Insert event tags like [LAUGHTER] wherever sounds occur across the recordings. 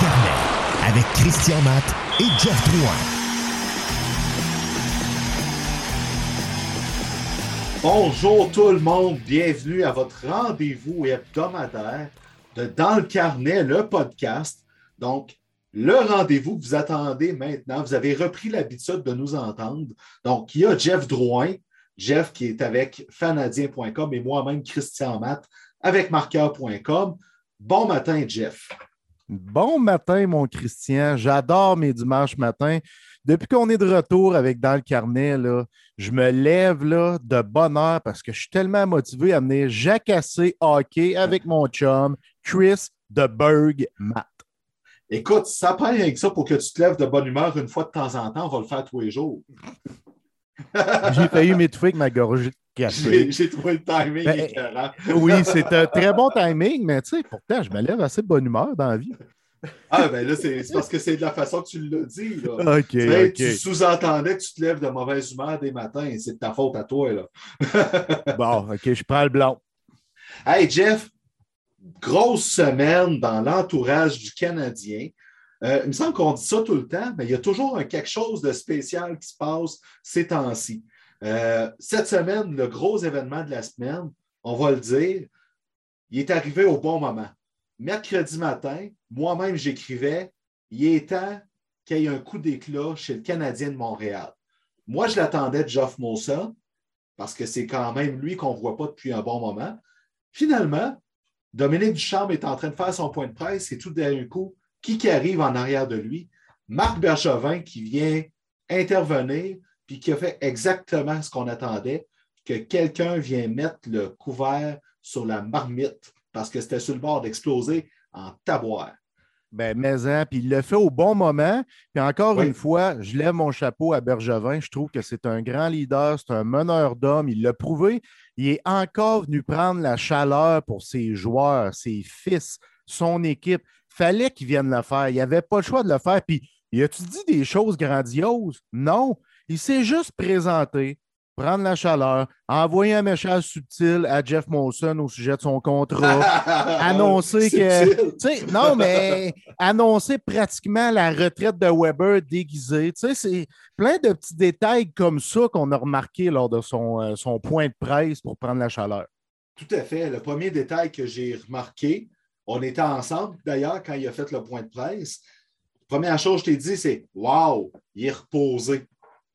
carnet avec Christian Matt et Jeff Drouin. Bonjour tout le monde, bienvenue à votre rendez-vous hebdomadaire de Dans le carnet, le podcast. Donc, le rendez-vous que vous attendez maintenant, vous avez repris l'habitude de nous entendre. Donc, il y a Jeff Drouin, Jeff qui est avec fanadien.com et moi-même, Christian Matt, avec marqueur.com. Bon matin, Jeff. Bon matin, mon Christian. J'adore mes dimanches matins. Depuis qu'on est de retour avec Dans le carnet, je me lève là, de bonne heure parce que je suis tellement motivé à venir jacasser hockey avec mon chum, Chris de Berg Matt. Écoute, ça prend rien que ça pour que tu te lèves de bonne humeur une fois de temps en temps. On va le faire tous les jours. J'ai failli m'étouffer avec ma gorge j'ai, j'ai trouvé le timing ben, Oui, c'est un très bon timing, mais tu sais, pourtant, je me lève assez de bonne humeur dans la vie. Ah, ben là, c'est, parce que c'est de la façon que tu l'as dit. Là. OK, Tu sous-entendais que tu te lèves de mauvaise humeur des matins. C'est de ta faute à toi. Là. [LAUGHS] bon, OK, je prends le blanc. Hey, Jeff, grosse semaine dans l'entourage du Canadien. Euh, il me semble qu'on dit ça tout le temps, mais il y a toujours quelque chose de spécial qui se passe ces temps-ci. Euh, cette semaine, le gros événement de la semaine, on va le dire, il est arrivé au bon moment. Mercredi matin, moi-même, j'écrivais il est temps qu'il y ait un coup d'éclat chez le Canadien de Montréal. Moi, je l'attendais de Geoff Molson, parce que c'est quand même lui qu'on ne voit pas depuis un bon moment. Finalement, Dominique Duchamp est en train de faire son point de presse et tout d'un coup, qui, qui arrive en arrière de lui? Marc Bergevin qui vient intervenir puis qui a fait exactement ce qu'on attendait, que quelqu'un vient mettre le couvert sur la marmite parce que c'était sur le bord d'exploser en taboire. Ben, mais hein, puis il le fait au bon moment. Puis encore une fois, je lève mon chapeau à Bergevin. Je trouve que c'est un grand leader, c'est un meneur d'hommes. Il l'a prouvé. Il est encore venu prendre la chaleur pour ses joueurs, ses fils, son équipe. Fallait qu'il vienne le faire. Il avait pas le choix de le faire. Puis, il a-tu dit des choses grandioses? Non. Il s'est juste présenté, prendre la chaleur, envoyer un message subtil à Jeff Molson au sujet de son contrat, [LAUGHS] annoncer que. Non, mais annoncer pratiquement la retraite de Weber déguisée. C'est plein de petits détails comme ça qu'on a remarqué lors de son, euh, son point de presse pour prendre la chaleur. Tout à fait. Le premier détail que j'ai remarqué, on était ensemble d'ailleurs quand il a fait le point de presse. Première chose que je t'ai dit, c'est Wow, il est reposé.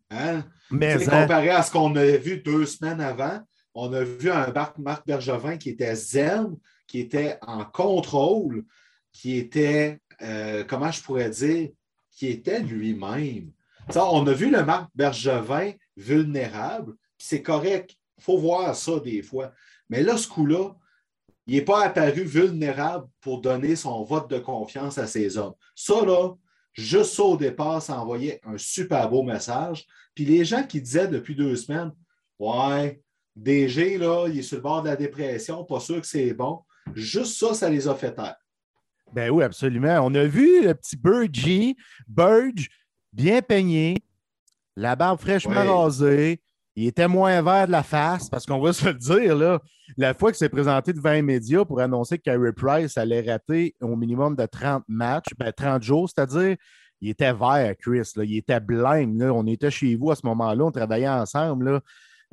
Hein? Mais hein? comparé à ce qu'on avait vu deux semaines avant, on a vu un Marc Bergevin qui était zen, qui était en contrôle, qui était, euh, comment je pourrais dire, qui était lui-même. On a vu le Marc Bergevin vulnérable, c'est correct. Il faut voir ça des fois. Mais là, ce coup-là, il n'est pas apparu vulnérable pour donner son vote de confiance à ses hommes. Ça, là, juste ça au départ, ça envoyait un super beau message. Puis les gens qui disaient depuis deux semaines, ouais, DG, là, il est sur le bord de la dépression, pas sûr que c'est bon. Juste ça, ça les a fait taire. Ben oui, absolument. On a vu le petit Burge, Burge, bien peigné, la barbe fraîchement rasée. Il était moins vert de la face, parce qu'on va se le dire, là, la fois qu'il s'est présenté devant les médias pour annoncer que Carey Price allait rater au minimum de 30 matchs, ben 30 jours, c'est-à-dire il était vert, Chris. Il était blême. On était chez vous à ce moment-là, on travaillait ensemble.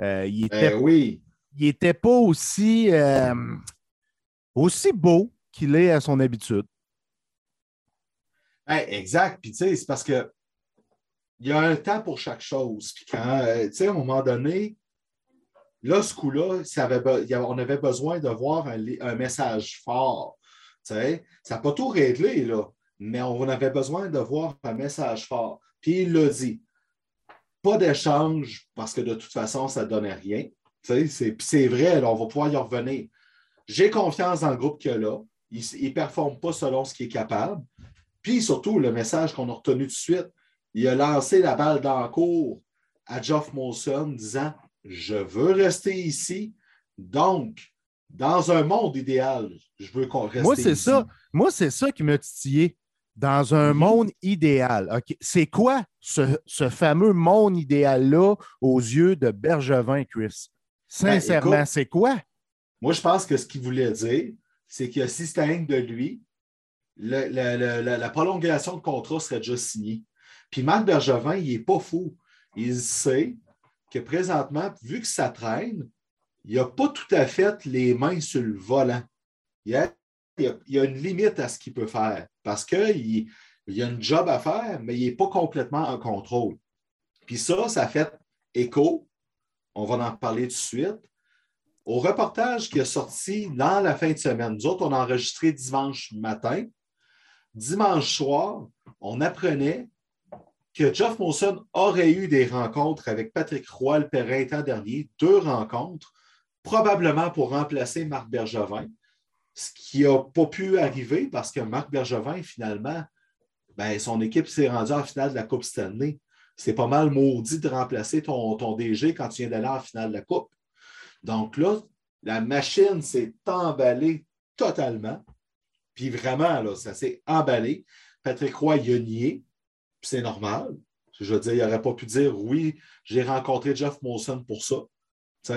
Euh, il était, ben oui. Il n'était pas aussi, euh, aussi beau qu'il est à son habitude. exact. Puis tu sais, c'est parce que il y a un temps pour chaque chose. Puis quand, euh, tu sais, à un moment donné, là, ce coup-là, on avait besoin de voir un, message fort. Tu sais, ça n'a pas tout réglé, là mais on avait besoin de voir un message fort. Puis il l'a dit. Pas d'échange parce que de toute façon, ça ne donnait rien. C'est vrai, on va pouvoir y revenir. J'ai confiance dans le groupe qu'il y a là. Il ne performe pas selon ce qu'il est capable. Puis surtout, le message qu'on a retenu tout de suite, il a lancé la balle dans le cours à Geoff Molson disant Je veux rester ici. Donc, dans un monde idéal, je veux qu'on reste Moi, c'est ça. Moi, c'est ça qui m'a titillé dans un monde idéal. C'est quoi ce, fameux monde idéal-là aux yeux de Bergevin, Chris? Ben, Sincèrement, c'est quoi? Moi, je pense que ce qu'il voulait dire, c'est que si c'était de lui, la, prolongation de contrat serait déjà signée. Puis Marc Bergevin, il n'est pas fou. Il sait que présentement, vu que ça traîne, il n'a pas tout à fait les mains sur le volant. Il y a, une limite à ce qu'il peut faire parce qu'il il a une job à faire, mais il n'est pas complètement en contrôle. Puis ça, ça fait écho, on va en parler tout de suite, au reportage qui est sorti dans la fin de semaine. Nous autres, on a enregistré dimanche matin. Dimanche soir, on apprenait que Jeff Molson aurait eu des rencontres avec Patrick Roy le printemps dernier, deux rencontres, probablement pour remplacer Marc Bergevin, ce qui n'a pas pu arriver parce que Marc Bergevin, finalement, ben, son équipe s'est rendue en finale de la Coupe Stanley. C'est pas mal maudit de remplacer ton, ton DG quand tu viens d'aller en finale de la Coupe. Donc là, la machine s'est emballée totalement. Puis vraiment, là, ça s'est emballé. Patrick Roy, il a nié. C'est normal. Je veux dire, il n'aurait pas pu dire oui, j'ai rencontré Jeff Molson pour ça.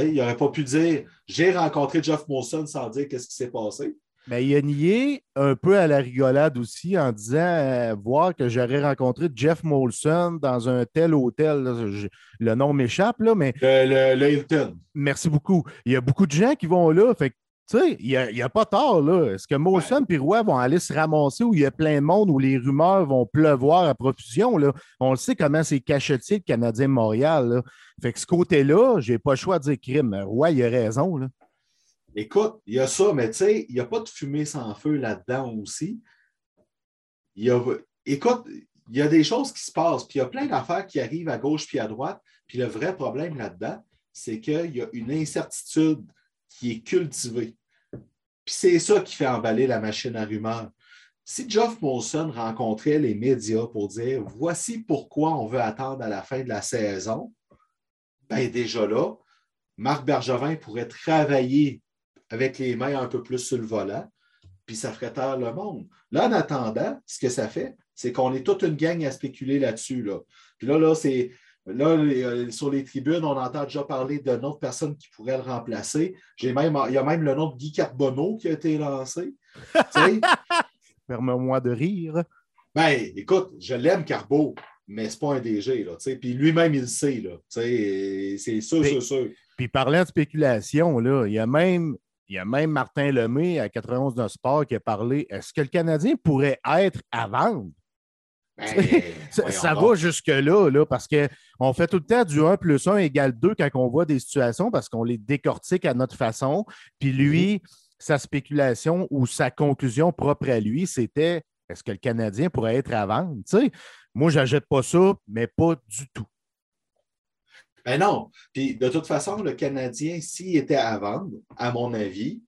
il n'aurait pas pu dire j'ai rencontré Jeff Molson sans dire qu'est-ce qui s'est passé. Mais il a nié un peu à la rigolade aussi en disant euh, voir que j'aurais rencontré Jeff Molson dans un tel hôtel. le nom m'échappe, là, mais. Le, Hilton. Merci beaucoup. Il y a beaucoup de gens qui vont là. Fait tu sais, il n'y a, pas tard, là. Est-ce que Molson et Roy vont aller se ramasser où il y a plein de monde, où les rumeurs vont pleuvoir à profusion, là? On le sait comment c'est cachetier le Canadien Montréal, Fait que ce côté-là, j'ai pas le choix de dire crime. Roy, il a raison, là. Écoute, il y a ça, mais tu sais, il n'y a pas de fumée sans feu là-dedans aussi. Il y a, écoute, il y a des choses qui se passent, puis il y a plein d'affaires qui arrivent à gauche puis à droite. Puis le vrai problème là-dedans, c'est qu'il y a une incertitude qui est cultivée. Puis c'est ça qui fait emballer la machine à rumeurs. Si Geoff Molson rencontrait les médias pour dire voici pourquoi on veut attendre à la fin de la saison, bien déjà là, Marc Bergevin pourrait travailler avec les mains un peu plus sur le volant, puis ça ferait taire le monde. Là, en attendant, ce que ça fait, c'est qu'on est toute une gang à spéculer là-dessus. Là. Puis là, là, c'est. Là, euh, sur les tribunes, on entend déjà parler d'une autre personne qui pourrait le remplacer. J'ai même, il y a même le nom de Guy Carbonneau qui a été lancé. [LAUGHS] Permets-moi de rire. Ben, écoute, je l'aime, Carbo, mais c'est pas un DG. Là, puis lui-même, il le sait. C'est sûr, sûr, sûr. Puis parlant de spéculation, là, il y a même il y a même Martin Lemay à 91 de Sport qui a parlé. Est-ce que le Canadien pourrait être à vendre? Ben, [LAUGHS] ça, va jusque-là, là, parce qu'on fait tout le temps du 1 plus 1 égale 2 quand on voit des situations parce qu'on les décortique à notre façon. Puis lui, mhm. sa spéculation ou sa conclusion propre à lui, c'était est-ce que le Canadien pourrait être à vendre? moi, je n'achète pas ça, mais pas du tout. Ben non. Puis de toute façon, le Canadien, s'il était à vendre, à mon avis,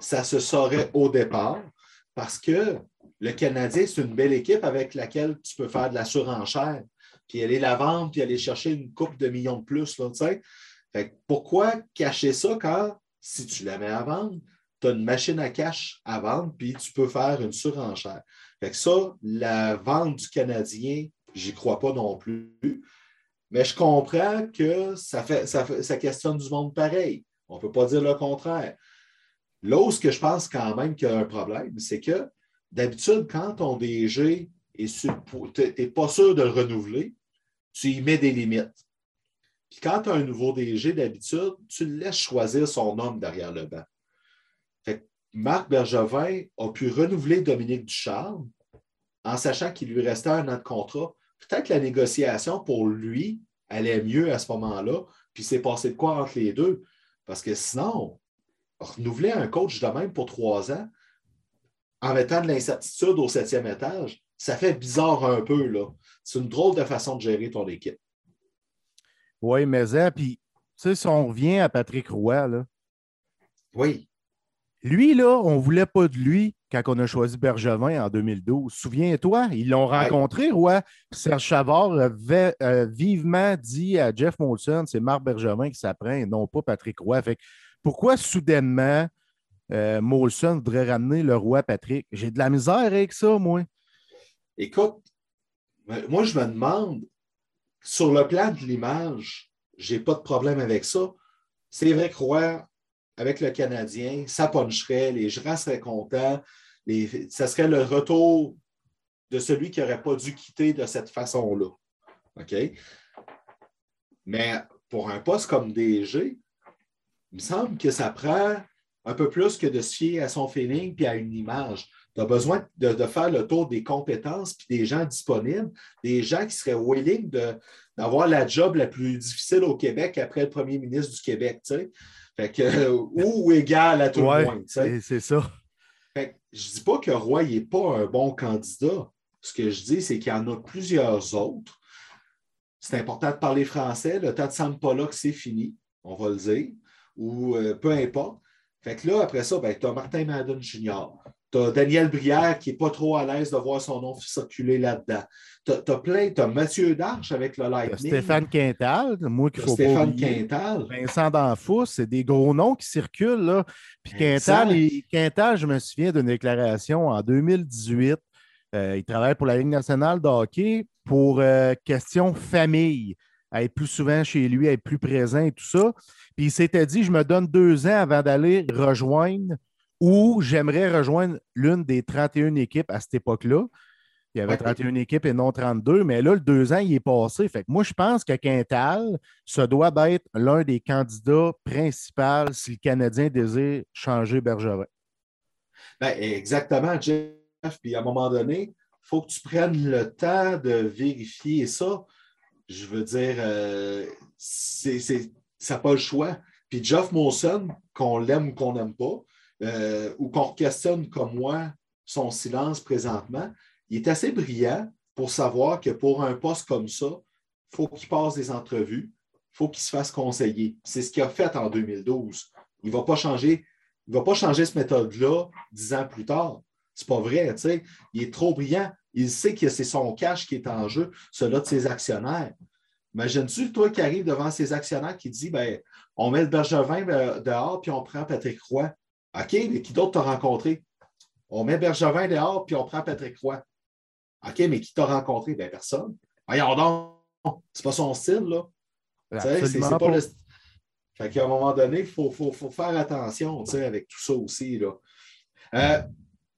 ça se saurait au départ parce que le Canadien, c'est une belle équipe avec laquelle tu peux faire de la surenchère, puis aller la vendre, puis aller chercher une coupe de millions de plus. Là, fait pourquoi cacher ça quand, si tu la mets à vendre, tu as une machine à cash à vendre, puis tu peux faire une surenchère. Fait que ça, la vente du Canadien, j'y crois pas non plus. Mais je comprends que ça, fait, ça, questionne du monde pareil. On ne peut pas dire le contraire. Là ce que je pense quand même qu'il y a un problème, c'est que d'habitude, quand ton DG n'est pas sûr de le renouveler, tu y mets des limites. Puis quand tu as un nouveau DG, d'habitude, tu le laisses choisir son homme derrière le banc. Marc Bergevin a pu renouveler Dominique Ducharme en sachant qu'il lui restait un an de contrat peut-être que la négociation pour lui allait mieux à ce moment-là, puis c'est passé de quoi entre les deux? Parce que sinon, renouveler un coach de même pour trois ans, en mettant de l'incertitude au septième étage, ça fait bizarre un peu. là. C'est une drôle de façon de gérer ton équipe. Oui, mais ça, puis, tu sais, si on revient à Patrick Roy, là. Oui. Lui, là, on ne voulait pas de lui quand on a choisi Bergevin en 2012. Souviens-toi, ils l'ont rencontré, Roy. Serge Chavard avait euh, vivement dit à Jeff Molson, c'est Marc Bergevin qui s'apprend, non pas Patrick Roy. Fait pourquoi soudainement euh, Molson voudrait ramener le roi Patrick? J'ai de la misère avec ça, moi. Écoute, moi, je me demande, sur le plan de l'image, j'ai pas de problème avec ça. C'est vrai que avec le Canadien, ça puncherait, les gens seraient contents. ça serait le retour de celui qui n'aurait pas dû quitter de cette façon-là. OK? Mais pour un poste comme DG, il me semble que ça prend un peu plus que de se fier à son feeling puis à une image. Tu as besoin de, faire le tour des compétences puis des gens disponibles, des gens qui seraient willing d'avoir la job la plus difficile au Québec après le premier ministre du Québec, tu sais. Fait que, [LAUGHS] ou égal à tout le monde. C'est ça. Fait je ne dis pas que Roy n'est pas un bon candidat. Ce que je dis, c'est qu'il y en a plusieurs autres. C'est important de parler français. Le temps de là que c'est fini, on va le dire, ou euh, peu importe. Fait que là, après ça, ben, tu as Martin Madden Jr., tu as Daniel Brière qui n'est pas trop à l'aise de voir son nom circuler là-dedans. Tu as, plein, tu as Mathieu Darche avec le Lightning. Stéphane Quintal, moi qui faut Stéphane Quintal. Vincent D'Anfous, c'est des gros noms qui circulent. Là. Puis Quintal, Quintal, je me souviens d'une déclaration en 2018. Euh, il travaille pour la Ligue nationale de hockey pour euh, question famille, être plus souvent chez lui, être plus présent et tout ça. Puis il s'était dit, je me donne deux ans avant d'aller rejoindre ou j'aimerais rejoindre l'une des 31 équipes à cette époque-là. Il y avait 31 équipes et non 32, mais là, le deux ans, il est passé. Fait que moi, je pense que Quintal, ça doit être l'un des candidats principaux si le Canadien désire changer Bergevin. Ben, exactement, Jeff. Puis à un moment donné, il faut que tu prennes le temps de vérifier ça. Je veux dire, euh, c'est, ça n'a pas le choix. Puis Jeff Monson, qu'on l'aime ou qu'on n'aime pas, euh, ou qu'on questionne comme moi son silence présentement, il est assez brillant pour savoir que pour un poste comme ça, il faut qu'il passe des entrevues, il faut qu'il se fasse conseiller. C'est ce qu'il a fait en 2012. Il ne va pas changer, il va pas changer cette méthode-là dix ans plus tard. C'est pas vrai, tu sais. Il est trop brillant. Il sait que c'est son cash qui est en jeu, celui de ses actionnaires. Imagine-tu, toi qui arrives devant ses actionnaires qui dit ben, on met le Bergevin euh, dehors puis on prend Patrick Roy. OK, mais qui d'autre t'a rencontré? On met Bergevin dehors puis on prend Patrick Roy. OK, mais qui t'a rencontré? Ben, personne. Voyons donc, c'est pas son style, là. C'est pas, le. Fait qu'à un moment donné, il faut, faire attention avec tout ça aussi. Là. Euh,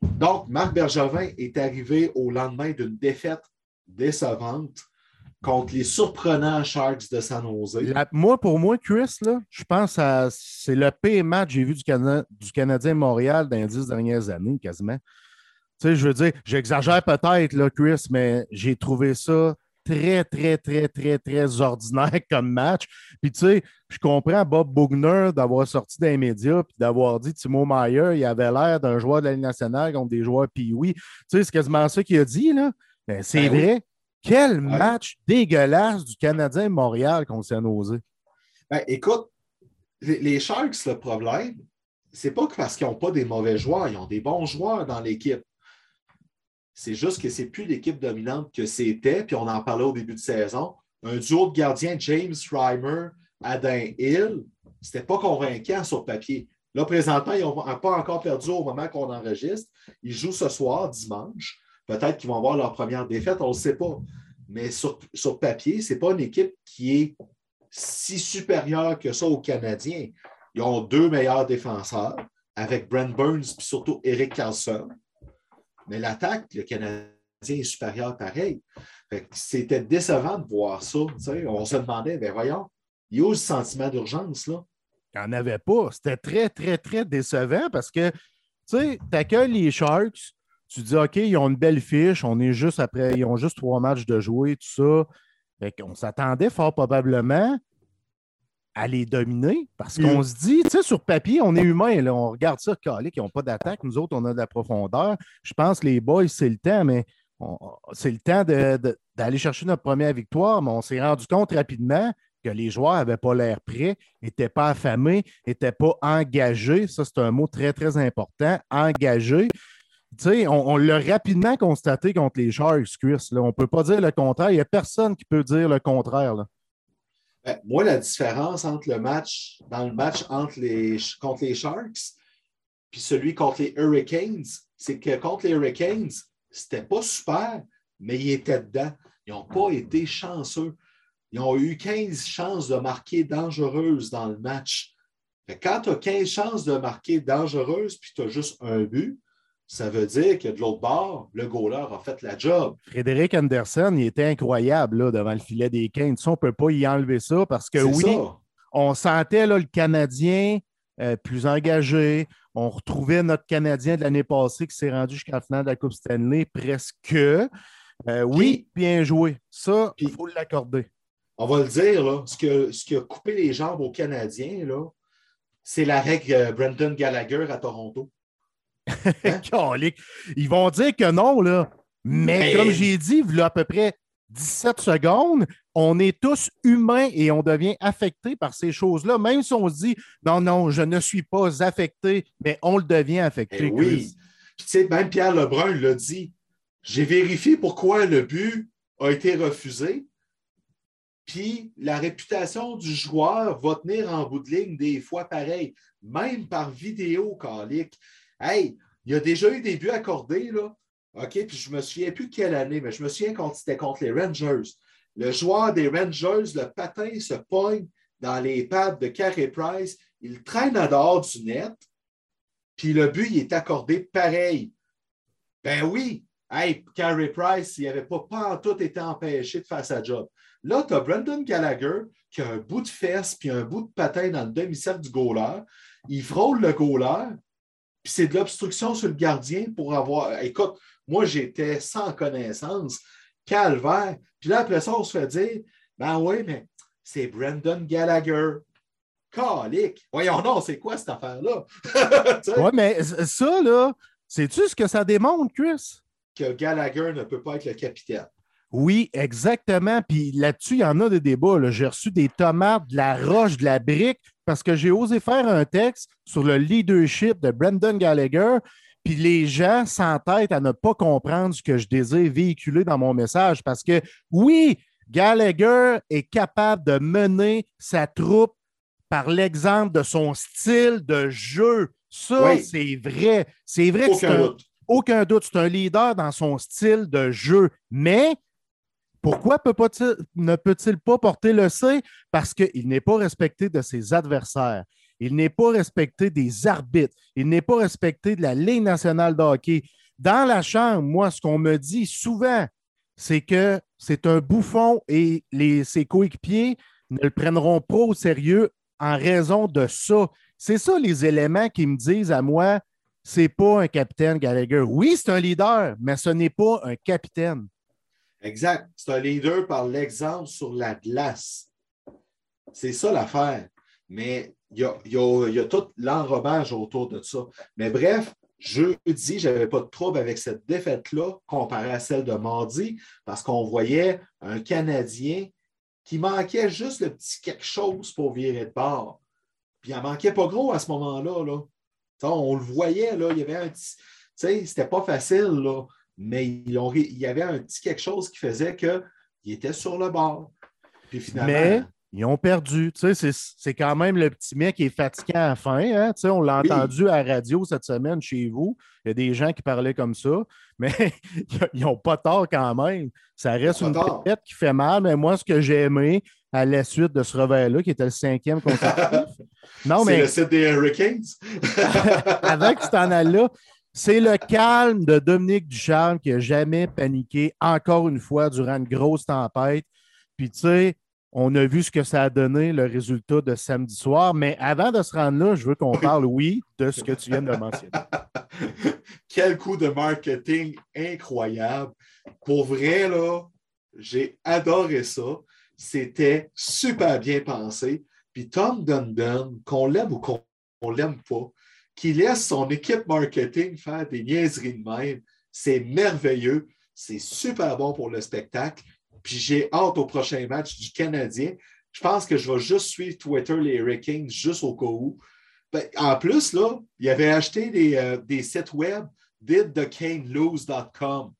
donc, Marc Bergevin est arrivé au lendemain d'une défaite décevante contre les surprenants Sharks de San Jose. moi, pour moi, Chris, je pense que c'est le pire match que j'ai vu du, Canadien Montréal dans les dix dernières années, quasiment. Tu sais, je veux dire, j'exagère peut-être, Chris, mais j'ai trouvé ça très, très, très, très, très ordinaire comme match. Puis, tu sais, je comprends Bob Bugner d'avoir sorti des médias puis d'avoir dit Timo Meyer, il avait l'air d'un joueur de la Ligue nationale contre des joueurs puis oui. Tu sais, c'est quasiment ça qu'il a dit, là. Ben, c'est ben vrai. Quel match dégueulasse du Canadien Montréal qu'on s'est osé. Ben, écoute, les Sharks, le problème, c'est pas que parce qu'ils n'ont pas des mauvais joueurs, ils ont des bons joueurs dans l'équipe. C'est juste que ce n'est plus l'équipe dominante que c'était, puis on en parlait au début de saison. Un duo de gardiens, James Reimer, Adam Hill, c'était pas convaincant sur papier. Là, présentement, ils n'ont pas encore perdu au moment qu'on enregistre. Ils jouent ce soir, dimanche. Peut-être qu'ils vont avoir leur première défaite, on ne sait pas. Mais sur, sur papier, ce n'est pas une équipe qui est si supérieure que ça aux Canadiens. Ils ont deux meilleurs défenseurs, avec Brent Burns et surtout Eric Carlson. Mais l'attaque, le Canadien est supérieur pareil. C'était décevant de voir ça. On se demandait, ben voyons, il y a le sentiment d'urgence. là? Il n'y en avait pas. C'était très, très, très décevant parce que tu accueilles les Sharks, tu dis OK, ils ont une belle fiche, on est juste après, ils ont juste trois matchs de jouer, tout ça. On s'attendait fort probablement à les dominer parce qu'on se dit, tu sais, sur papier, on est humain, là, on regarde ça, calé, qui n'ont pas d'attaque. Nous autres, on a de la profondeur. Je pense que les boys, c'est le temps, mais c'est le temps d'aller chercher notre première victoire, mais on s'est rendu compte rapidement que les joueurs n'avaient pas l'air prêts, n'étaient pas affamés, n'étaient pas engagés. Ça, c'est un mot très, très important. Engagés. Tu sais, on, l'a rapidement constaté contre les Sharks, Chris. On ne peut pas dire le contraire. Il n'y a personne qui peut dire le contraire. Là. Ben, moi, la différence entre le match, dans le match contre les Sharks puis celui contre les Hurricanes, c'est que contre les Hurricanes, c'était pas super, mais ils étaient dedans. Ils n'ont pas été chanceux. Ils ont eu 15 chances de marquer dangereuses dans le match. quand tu as 15 chances de marquer dangereuses puis tu as juste un but, ça veut dire que de l'autre bord, le goaler a fait la job. Frédéric Anderson, il était incroyable là, devant le filet des Canes. on ne peut pas y enlever ça parce que oui, on sentait là, le Canadien euh, plus engagé. On retrouvait notre Canadien de l'année passée qui s'est rendu jusqu'à la finale de la Coupe Stanley presque. Euh, oui, bien joué. Ça, il faut l'accorder. On va le dire, là, ce, que, ce qui a coupé les jambes aux Canadiens, c'est la règle euh, Brendan Gallagher à Toronto. [LAUGHS] Hein? Ils vont dire que non, là. Mais, comme j'ai dit, il y a à peu près 17 secondes, on est tous humains et on devient affecté par ces choses-là. Même si on se dit non, non, je ne suis pas affecté, mais on le devient affecté. Eh oui. tu sais, même Pierre Lebrun l'a dit. J'ai vérifié pourquoi le but a été refusé. Puis la réputation du joueur va tenir en bout de ligne des fois pareil, même par vidéo, Calic. Hey, il y a déjà eu des buts accordés, là. OK, puis je ne me souviens plus quelle année, mais je me souviens quand c'était contre les Rangers. Le joueur des Rangers, le patin se pogne dans les pattes de Carey Price. Il traîne à dehors du net, puis le but, il est accordé pareil. Ben oui, hey, Carey Price, il n'avait pas, pas en tout été empêché de faire sa job. Là, tu as Brendan Gallagher qui a un bout de fesse puis un bout de patin dans le demi-cercle du goaler. Il frôle le goaler, puis c'est de l'obstruction sur le gardien pour avoir. Écoute, moi, j'étais sans connaissance, calvaire. Puis là, après ça, on se fait dire Ben oui, mais c'est Brendan Gallagher. Calique. Voyons, non, c'est quoi cette affaire-là? [LAUGHS] oui, mais ça, là, sais-tu ce que ça démontre, Chris? Que Gallagher ne peut pas être le capitaine. Oui, exactement. Puis là-dessus, il y en a des débats. J'ai reçu des tomates, de la roche, de la brique, parce que j'ai osé faire un texte sur le leadership de Brendan Gallagher. Puis les gens s'entêtent à ne pas comprendre ce que je désire véhiculer dans mon message. Parce que oui, Gallagher est capable de mener sa troupe par l'exemple de son style de jeu. Ça, c'est vrai. C'est vrai Aucun que doute. aucun doute. C'est un leader dans son style de jeu. Mais pourquoi ne peut-il pas porter le C? Parce qu'il n'est pas respecté de ses adversaires. Il n'est pas respecté des arbitres. Il n'est pas respecté de la Ligue nationale de hockey. Dans la chambre, moi, ce qu'on me dit souvent, c'est que c'est un bouffon et ses coéquipiers ne le prendront pas au sérieux en raison de ça. C'est ça les éléments qui me disent à moi, c'est pas un capitaine Gallagher. Oui, c'est un leader, mais ce n'est pas un capitaine. Exact. C'est un leader par l'exemple sur la glace. C'est ça l'affaire. Mais il y a, tout l'enrobage autour de ça. Mais bref, jeudi, je n'avais pas de trouble avec cette défaite-là comparée à celle de mardi parce qu'on voyait un Canadien qui manquait juste le petit quelque chose pour virer de bord. Puis il manquait pas gros à ce moment-là. Là. On le voyait, là, il y avait un petit. C'était pas facile, là mais il y avait un petit quelque chose qui faisait qu'il était sur le bord. Puis finalement, mais ils ont perdu. c'est quand même le petit mec qui est fatigué à la fin. Hein? on l'a entendu à la radio cette semaine chez vous. Il y a des gens qui parlaient comme ça, [LAUGHS] mais [LAUGHS] ils n'ont pas tort quand même. Ça reste une tête qui fait mal, mais moi, ce que j'ai aimé à la suite de ce revers-là, qui était le cinquième consécutif. [LAUGHS] non, mais. C'est le site des Hurricanes. avec cet en là c'est le calme de Dominique Ducharme qui n'a jamais paniqué, encore une fois, durant une grosse tempête. Puis, tu sais, on a vu ce que ça a donné, le résultat de samedi soir. Mais avant de se rendre là, je veux qu'on [LAUGHS] parle, oui, de ce que tu viens de mentionner. [LAUGHS] Quel coup de marketing incroyable. Pour vrai, là, j'ai adoré ça. C'était super bien pensé. Puis Tom Dundon, qu'on l'aime ou qu'on ne l'aime pas, qui laisse son équipe marketing faire des niaiseries de même. C'est merveilleux. C'est super bon pour le spectacle. Puis j'ai hâte au prochain match du Canadien. Je pense que je vais juste suivre Twitter, les Hurricanes, juste au cas où. Ben, en plus, là, il avait acheté des, euh, sites web didthecanelose.com.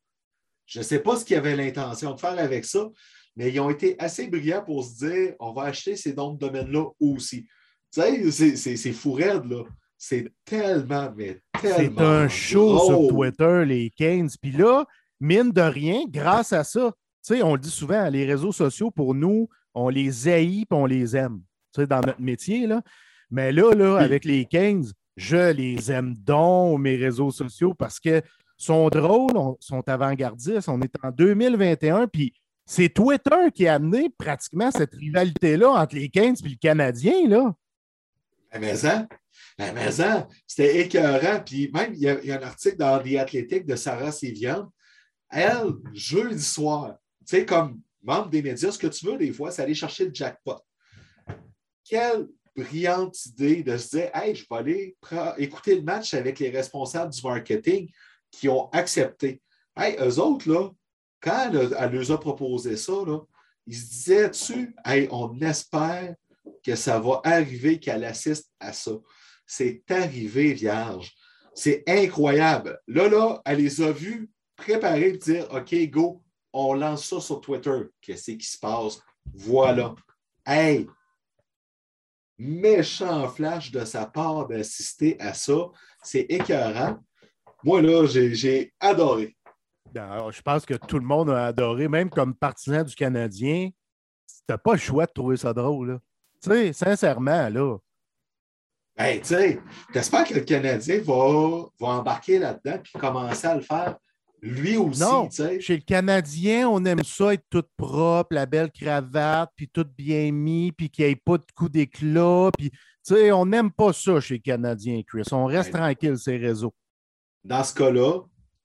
Je ne sais pas ce qu'il avait l'intention de faire avec ça, mais ils ont été assez brillants pour se dire on va acheter ces dons de domaine-là aussi. Tu sais, c'est fou raide, là. C'est tellement, mais tellement. C'est un show sur Twitter, les Keynes. Puis là, mine de rien, grâce à ça, tu sais, on le dit souvent, les réseaux sociaux, pour nous, on les haït et on les aime, tu sais, dans notre métier, là. Mais là, là, avec les Keynes, je les aime donc, mes réseaux sociaux, parce que sont drôles, sont avant-gardistes. On est en 2021, puis c'est Twitter qui a amené pratiquement cette rivalité-là entre les Keynes et le Canadien. Là. Mais ça, mais ça, c'était écœurant. Puis même, il y, a, un article dans The Athletic de Sarah Sivian. Elle, jeudi soir, tu sais, comme membre des médias, ce que tu veux des fois, c'est aller chercher le jackpot. Quelle brillante idée de se dire Hey, je vais aller écouter le match avec les responsables du marketing qui ont accepté. Hey, eux autres, là, quand elle, elle leur a proposé ça, là, ils se disaient dessus Hey, on espère que ça va arriver, qu'elle assiste à ça? C'est arrivé, vierge. C'est incroyable. Là, là, elle les a vus préparer et dire OK, go, on lance ça sur Twitter. Qu'est-ce qui se passe? Voilà. Hey! Méchant flash de sa part d'assister à ça. C'est écœurant. Moi, là, j'ai adoré. Ben, je pense que tout le monde a adoré, même comme partisan du Canadien. T'as pas le choix de trouver ça drôle. Tu sais, sincèrement, là. Ben, tu sais, j'espère que le Canadien va, va embarquer là-dedans et commencer à le faire lui aussi, non, chez le Canadien, on aime ça être tout propre, la belle cravate, puis tout bien mis, puis qu'il n'y ait pas de coup d'éclat. Puis, on n'aime pas ça chez le Canadien, Chris. On reste tranquille, ces réseaux. Dans ce cas-là,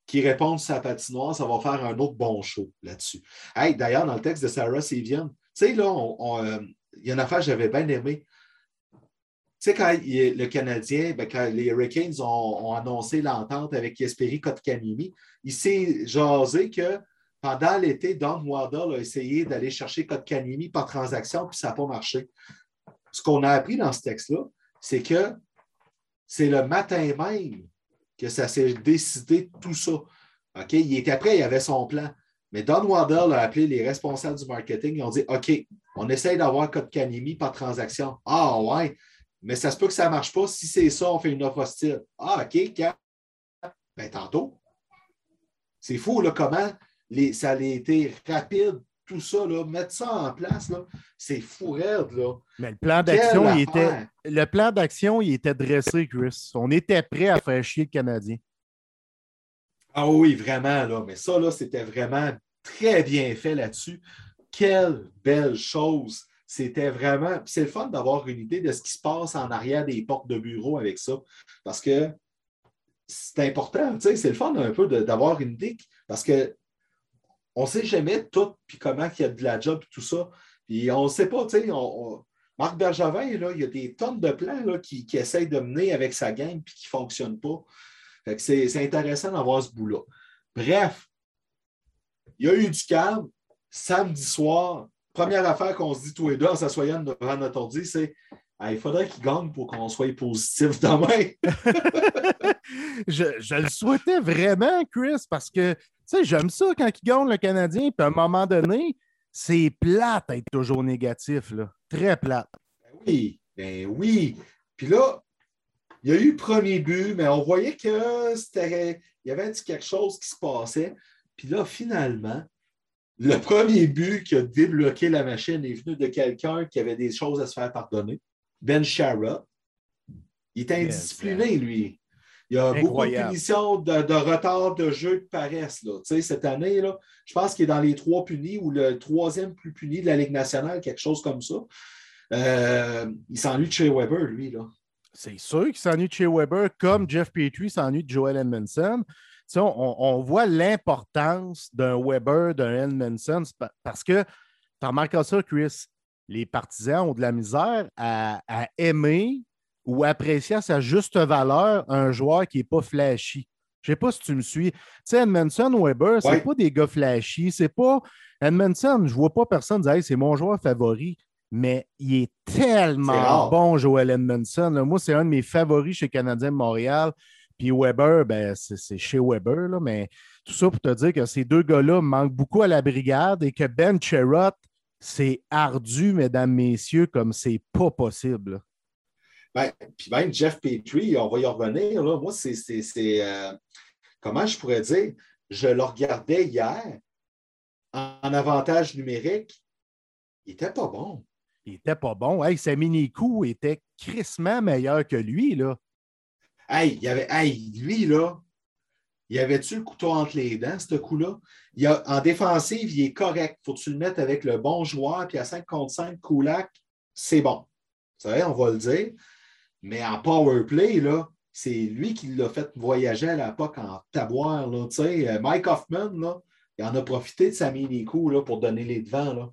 qui répondent sa patinoire, ça va faire un autre bon show là-dessus. Hey, D'ailleurs, dans le texte de Sarah Sevian, tu sais, là, euh, il y a une affaire que j'avais bien aimée. Tu sais, quand le Canadien, ben, quand les Hurricanes ont, annoncé l'entente avec Jesperi Kotkanimi, il s'est jasé que pendant l'été, Don Waddell a essayé d'aller chercher Kotkanimi par transaction, puis ça n'a pas marché. Ce qu'on a appris dans ce texte-là, c'est que c'est le matin même que ça s'est décidé tout ça. OK? Il était prêt, il avait son plan. Mais Don Waddell a appelé les responsables du marketing. Ils ont dit OK, on essaye d'avoir Kotkanimi par transaction. Ah ouais, mais ça se peut que ça ne marche pas. Si c'est ça, on fait une offre hostile. Ah, OK, quand? Ben, tantôt. C'est fou, là, comment les, ça a été rapide, tout ça, là, mettre ça en place, là, c'est fou raide, là. Mais le plan d'action, il était. Le plan d'action, il était dressé, Chris. On était prêt à faire chier le Canadien. Ah oui, vraiment, là. Mais ça, là, c'était vraiment très bien fait là-dessus. Quelle belle chose c'était vraiment. C'est le fun d'avoir une idée de ce qui se passe en arrière des portes de bureau avec ça. Parce que c'est important, c'est le fun un peu d'avoir une idée. Parce que on ne sait jamais tout, puis comment il y a de la job, tout ça. Puis on ne sait pas, tu sais, Marc Bergevin, là, il y a des tonnes de plans là, qui, qui essayent de mener avec sa gang puis qui ne fonctionnent pas. c'est intéressant d'avoir ce bout-là. Bref, il y a eu du calme. Samedi soir, première affaire qu'on se dit tous les deux en s'assoyant devant notre ordi, c'est il faudrait qu'il gagne pour qu'on soit positif demain. [LAUGHS] [LAUGHS] je, je, le souhaitais vraiment, Chris, parce que j'aime ça quand il gagne le Canadien, puis à un moment donné, c'est plate d'être toujours négatif, là. Très plate. Ben oui, ben oui. Puis là, il y a eu le premier but, mais on voyait que c'était. Il y avait quelque chose qui se passait. Puis là, finalement, le premier but qui a débloqué la machine est venu de quelqu'un qui avait des choses à se faire pardonner. Ben Sharrott. Il est indiscipliné, lui. Il y a beaucoup de punitions de, retard de jeu de paresse. Là. Cette année, là, je pense qu'il est dans les trois punis ou le troisième plus puni de la Ligue nationale, quelque chose comme ça. Euh, il s'ennuie de chez Weber, lui. Là. C'est sûr qu'il s'ennuie de chez Weber, comme Jeff Petrie s'ennuie de Joel Edmondson on, voit l'importance d'un Weber, d'un Edmondson, parce que tu remarques ça, Chris, les partisans ont de la misère à, aimer ou apprécier à sa juste valeur un joueur qui n'est pas flashy. Je ne sais pas si tu me suis. Tu sais, Edmondson, Weber, ce pas des gars flashy. C'est pas. Edmondson, je ne vois pas personne dire c'est mon joueur favori, mais il est tellement bon, Joel Edmondson. Moi, c'est un de mes favoris chez Canadien de Montréal. Puis Weber, ben, c'est chez Weber, là, mais tout ça pour te dire que ces deux gars-là manquent beaucoup à la brigade et que Ben Cherrott, c'est ardu, mesdames, messieurs, comme c'est pas possible. Ben, puis même Jeff Petrie, on va y revenir. Là. Moi, c'est. Euh, comment je pourrais dire? Je le regardais hier en avantage numérique. Il n'était pas bon. Il n'était pas bon. Hey, sa mini-coup était crissement meilleur que lui. Là. Hey, il y avait, hey, lui, là, il avait-tu le couteau entre les dents, ce coup-là? En défensive, il est correct. Faut que tu le mettes avec le bon joueur, puis à 5 contre 5, Kulak, c'est bon. Vous savez, on va le dire. Mais en power play, là, c'est lui qui l'a fait voyager à l'époque en taboire. Là, euh, Mike Hoffman, là, il en a profité de sa mini-coup pour donner les devants. Là.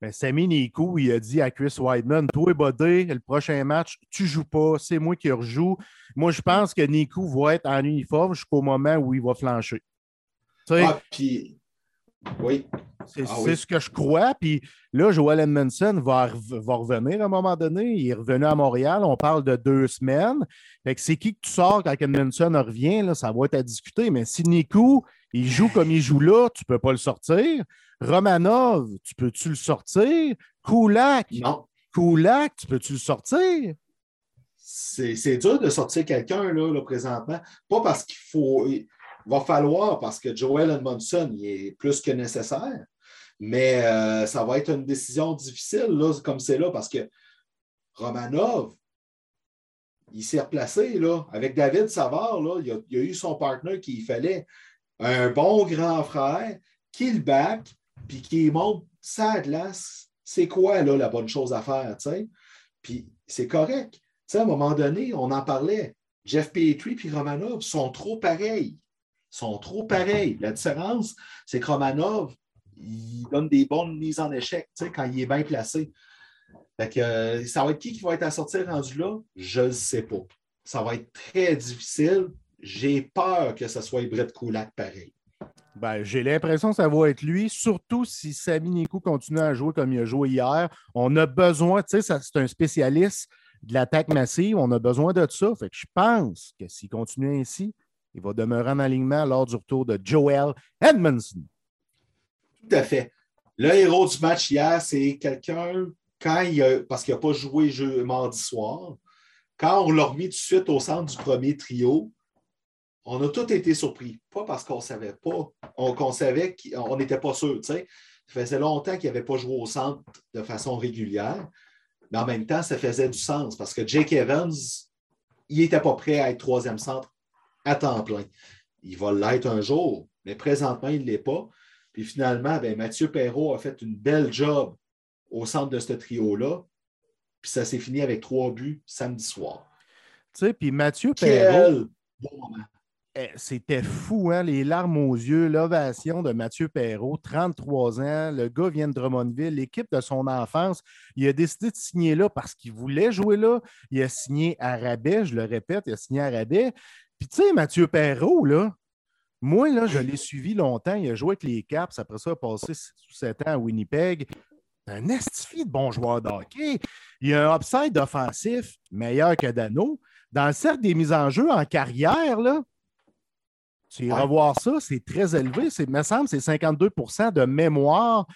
Mais Sami Nikou, il a dit à Chris Weidman Toi, Bodé, le prochain match, tu ne joues pas, c'est moi qui rejoue. Moi, je pense que Nikou va être en uniforme jusqu'au moment où il va flancher. Ah, puis, oui. C'est ah ce que je crois. Puis là, Joel Edmondson va, va, revenir à un moment donné. Il est revenu à Montréal. On parle de deux semaines. Fait que c'est qui que tu sors quand Edmondson revient? Là, ça va être à discuter. Mais si Nikou, il joue comme il joue là, tu ne peux pas le sortir. Romanov, tu peux-tu le sortir? Non. Kulak, tu peux-tu le sortir? C'est dur de sortir quelqu'un là, présentement. Pas parce qu'il faut. Il va falloir, parce que Joel Edmondson, il est plus que nécessaire. Mais euh, ça va être une décision difficile, là, comme c'est là, parce que Romanov, il s'est replacé là, avec David Savard. Là, il, a, a eu son partenaire qu'il fallait. Un bon grand frère qui le back, puis qui montre sa glace, c'est quoi là, la bonne chose à faire, tu Puis c'est correct. à un moment donné, on en parlait. Jeff Petrie et Romanov sont trop pareils. sont trop pareils. La différence, c'est que Romanov, il donne des bonnes mises en échec quand il est bien placé. Fait que, euh, ça va être qui qui va être à sortir rendu là? Je ne sais pas. Ça va être très difficile. J'ai peur que ce soit Brett Kulak pareil. Ben, j'ai l'impression que ça va être lui, surtout si Sami Nikou continue à jouer comme il a joué hier. On a besoin, tu sais, c'est un spécialiste de l'attaque massive. On a besoin de ça. Fait que je pense que s'il continue ainsi, il va demeurer en alignement lors du retour de Joel Edmondson. Tout à fait. Le héros du match hier, c'est quelqu'un, quand il a, parce qu'il n'a pas joué jeu, mardi soir, quand on l'a remis tout de suite au centre du premier trio, on a tous été surpris. Pas parce qu'on ne savait pas, qu'on savait qu'on n'était pas sûr. Ça faisait longtemps qu'il n'avait pas joué au centre de façon régulière, mais en même temps, ça faisait du sens parce que Jake Evans, il n'était pas prêt à être troisième centre à temps plein. Il va l'être un jour, mais présentement, il ne l'est pas. Puis finalement, ben, Mathieu Perrault a fait une belle job au centre de ce trio-là. Puis ça s'est fini avec trois buts samedi soir. Tu sais, puis Mathieu Perrault. Moment. Eh, c'était fou, hein? les larmes aux yeux, l'ovation de Mathieu Perrault, 33 ans. Le gars vient de Drummondville, l'équipe de son enfance. Il a décidé de signer là parce qu'il voulait jouer là. Il a signé à rabais, je le répète, il a signé à rabais. Puis tu sais, Mathieu Perrault, là, moi, là, je l'ai suivi longtemps. Il a joué avec les Caps. Après ça, il a passé 7 ans à Winnipeg. Un estifi de bon joueur de hockey. Il a un upside offensif meilleur que Dano. Dans le cercle des mises en jeu en carrière, là, tu iras voir ça, c'est très élevé. Il me semble c'est 52% de mémoire.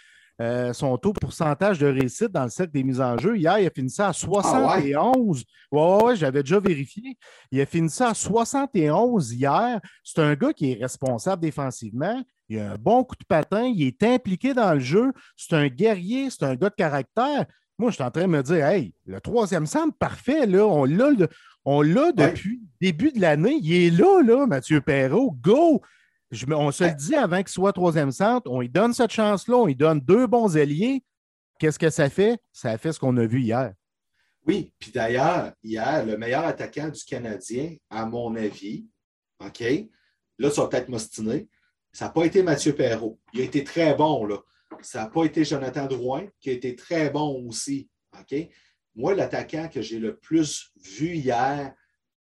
Euh, son taux de pourcentage de réussite dans le cercle des mises en jeu. Hier, il a fini ça à 71. Ah ouais, j'avais déjà vérifié. Il a fini ça à 71 hier. C'est un gars qui est responsable défensivement. Il a un bon coup de patin. Il est impliqué dans le jeu. C'est un guerrier. C'est un gars de caractère. Moi, je suis en train de me dire, hey, le troisième semble parfait. Là, on l'a, on l'a depuis le début de l'année. Il est là, là, Mathieu Perrault. Go! on se le dit avant qu'il soit troisième centre. On lui donne cette chance-là. On lui donne deux bons alliés. Qu'est-ce que ça fait? Ça fait ce qu'on a vu hier. Oui, puis d'ailleurs, hier, le meilleur attaquant du Canadien, à mon avis, OK, là, ça va peut-être m'ostiner, ça n'a pas été Mathieu Perrault. Il a été très bon, là. Ça n'a pas été Jonathan Drouin, qui a été très bon aussi. OK? Moi, l'attaquant que j'ai le plus vu hier,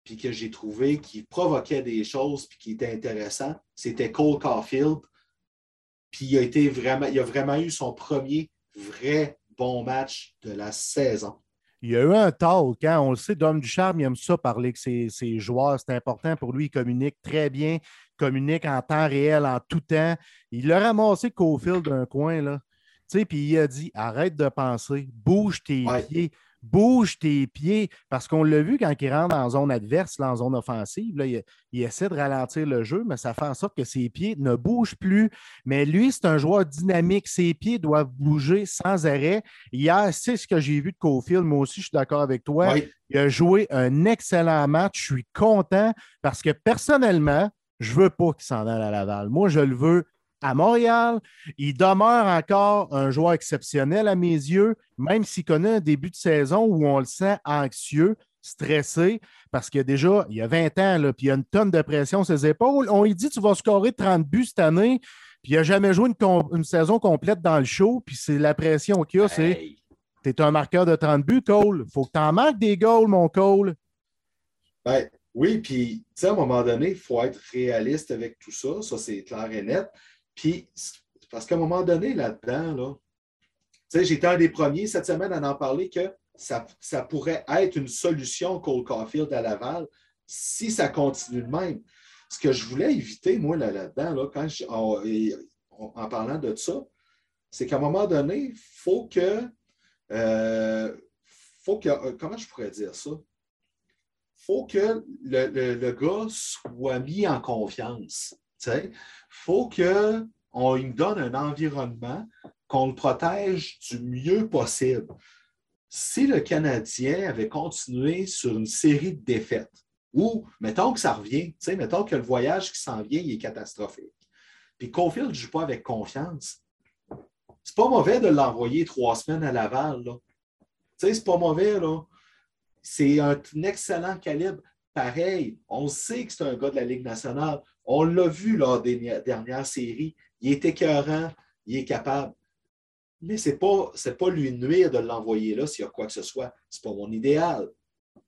puis que j'ai trouvé qui provoquait des choses, puis qui était intéressant, c'était Cole Caulfield. Puis il a, été vraiment, il a vraiment eu son premier vrai bon match de la saison. Il y a eu un talk, quand hein. on le sait, Dom Ducharme, il aime ça parler que ses, ses joueurs, c'est important pour lui, il communique très bien, communique en temps réel, en tout temps. Il a ramassé Caulfield d'un coin, là. Tu sais, puis il a dit arrête de penser, bouge tes pieds, bouge tes pieds. Parce qu'on l'a vu quand il rentre en zone adverse, en zone offensive, là, il, essaie de ralentir le jeu, mais ça fait en sorte que ses pieds ne bougent plus. Mais lui, c'est un joueur dynamique. Ses pieds doivent bouger sans arrêt. Hier, c'est ce que j'ai vu de Cofield. Moi aussi, je suis d'accord avec toi. Il a joué un excellent match. Je suis content parce que personnellement, je ne veux pas qu'il s'en aille à Laval. Moi, je le veux à Montréal. Il demeure encore un joueur exceptionnel à mes yeux, même s'il connaît un début de saison où on le sent anxieux, stressé, parce qu'il y a déjà, il y a 20 ans, là, puis il y a une tonne de pression sur ses épaules. On lui dit tu vas scorer 30 buts cette année, puis il n'a jamais joué une, saison complète dans le show, puis c'est la pression qu'il y a, c'est tu es un marqueur de 30 buts, Cole. faut que tu en marques des goals, mon Cole. Ben, oui, puis à un moment donné, il faut être réaliste avec tout ça. Ça, c'est clair et net. Puis, parce qu'à un moment donné, là-dedans, là, tu sais, j'étais un des premiers cette semaine à en parler que ça, pourrait être une solution Cole Caulfield à Laval si ça continue de même. Ce que je voulais éviter, moi, là-dedans, là, quand en, parlant de ça, c'est qu'à un moment donné, il faut que. Euh, faut que. Euh, comment je pourrais dire ça? Il faut que le, le, gars soit mis en confiance. Il faut qu'on lui donne un environnement, qu'on le protège du mieux possible. Si le Canadien avait continué sur une série de défaites, ou mettons que ça revient, mettons que le voyage qui s'en vient est catastrophique, puis Caulfield ne joue pas avec confiance, c'est pas mauvais de l'envoyer trois semaines à Laval. Là. C'est pas mauvais. C'est un excellent calibre. Pareil, on sait que c'est un gars de la Ligue nationale. On l'a vu lors des dernières séries. Il est écœurant, il est capable. Mais ce n'est pas, lui nuire de l'envoyer là s'il y a quoi que ce soit. Ce n'est pas mon idéal.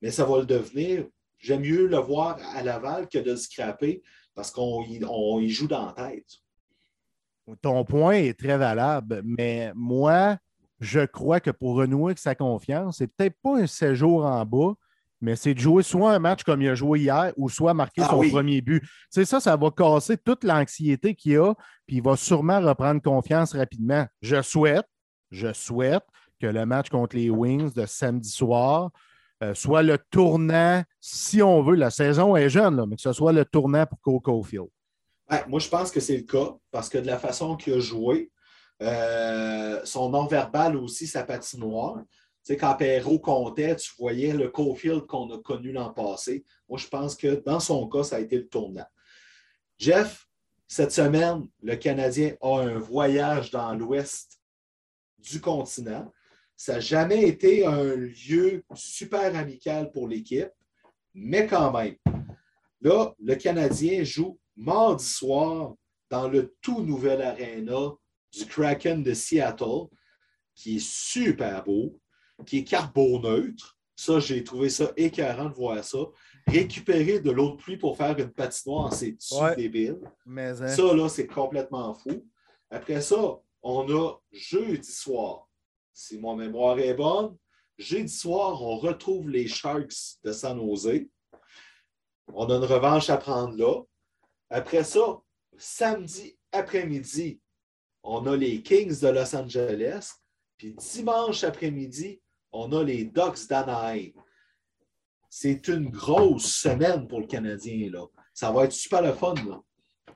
Mais ça va le devenir. J'aime mieux le voir à Laval que de le scraper parce qu'on y, joue dans la tête. Ton point est très valable, mais moi, je crois que pour renouer avec sa confiance, c'est peut-être pas un séjour en bas, mais c'est de jouer soit un match comme il a joué hier ou soit marquer ah son premier but. C'est ça, ça va casser toute l'anxiété qu'il a, puis il va sûrement reprendre confiance rapidement. Je souhaite, je souhaite que le match contre les Wings de samedi soir euh, soit le tournant, si on veut, la saison est jeune, mais que ce soit le tournant pour Coco Field. moi, je pense que c'est le cas parce que de la façon qu'il a joué, euh, son non-verbal aussi, sa patinoire, sais, quand Perrault comptait, tu voyais le Cofield qu'on a connu l'an passé. Moi, je pense que dans son cas, ça a été le tournant. Jeff, cette semaine, le Canadien a un voyage dans l'ouest du continent. Ça n'a jamais été un lieu super amical pour l'équipe, mais quand même. Là, le Canadien joue mardi soir dans le tout nouvel aréna du Kraken de Seattle, qui est super beau qui est carboneutre. Ça, j'ai trouvé ça écœurant de voir ça. Récupérer de l'eau de pluie pour faire une patinoire, c'est débile. Mais, hein. Ça, là, c'est complètement fou. Après ça, on a jeudi soir. Si mon mémoire est bonne, jeudi soir, on retrouve les Sharks de San Jose. On a une revanche à prendre là. Après ça, samedi après-midi, on a les Kings de Los Angeles. Puis dimanche après-midi, on a les Ducks d'Anaheim. C'est une grosse semaine pour le Canadien. Là. Ça va être super le fun. Là.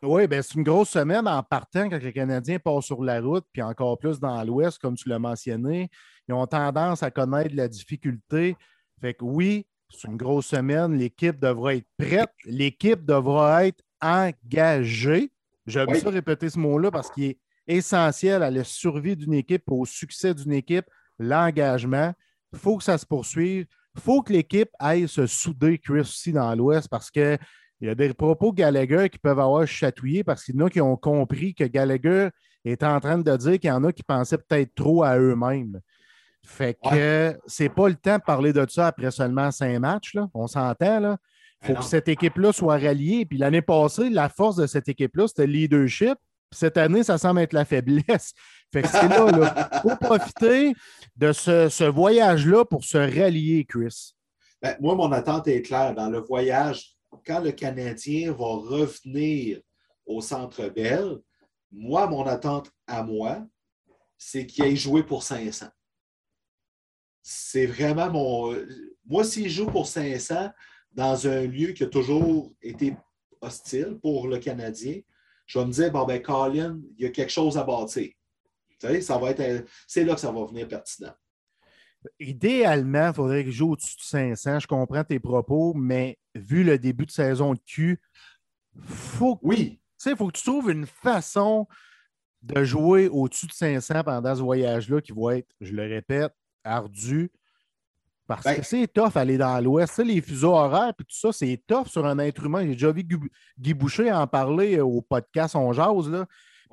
Oui, ben c'est une grosse semaine en partant quand les Canadiens passent sur la route, puis encore plus dans l'Ouest, comme tu l'as mentionné. Ils ont tendance à connaître la difficulté. Fait que oui, c'est une grosse semaine. L'équipe devra être prête. L'équipe devra être engagée. J'aime oui. ça répéter ce mot-là parce qu'il est essentiel à la survie d'une équipe, au succès d'une équipe, l'engagement. Il faut que ça se poursuive. Il faut que l'équipe aille se souder, Chris, aussi dans l'Ouest, parce qu'il y a des propos Gallagher qui peuvent avoir chatouillé parce qu'il y en a qui ont compris que Gallagher est en train de dire qu'il y en a qui pensaient peut-être trop à eux-mêmes. Fait que c'est pas le temps de parler de ça après seulement cinq matchs. Là. On s'entend. là. Il faut que cette équipe-là soit ralliée. Puis l'année passée, la force de cette équipe-là, c'était le leadership. Cette année, ça semble être la faiblesse. Fait que c'est là, Il faut profiter de ce, voyage-là pour se rallier, Chris. Ben, moi, mon attente est claire. Dans le voyage, quand le Canadien va revenir au Centre Bell, moi, mon attente à moi, c'est qu'il ait joué pour 500. c'est vraiment mon. Moi, s'il joue pour 500 dans un lieu qui a toujours été hostile pour le Canadien, je vais me dire, bon, ben, Colin, il y a quelque chose à bâtir. ça va être. C'est là que ça va venir pertinent. Idéalement, il faudrait qu'il joue au-dessus de 500. Je comprends tes propos, mais vu le début de saison de Q, faut, oui. faut que tu trouves une façon de jouer au-dessus de 500 pendant ce voyage-là qui va être, je le répète, ardu. Parce ben que c'est tough aller dans l'Ouest. Les fuseaux horaires et tout ça, c'est tough sur un être humain. J'ai déjà vu Guy Boucher en parler au podcast On Jase. Là.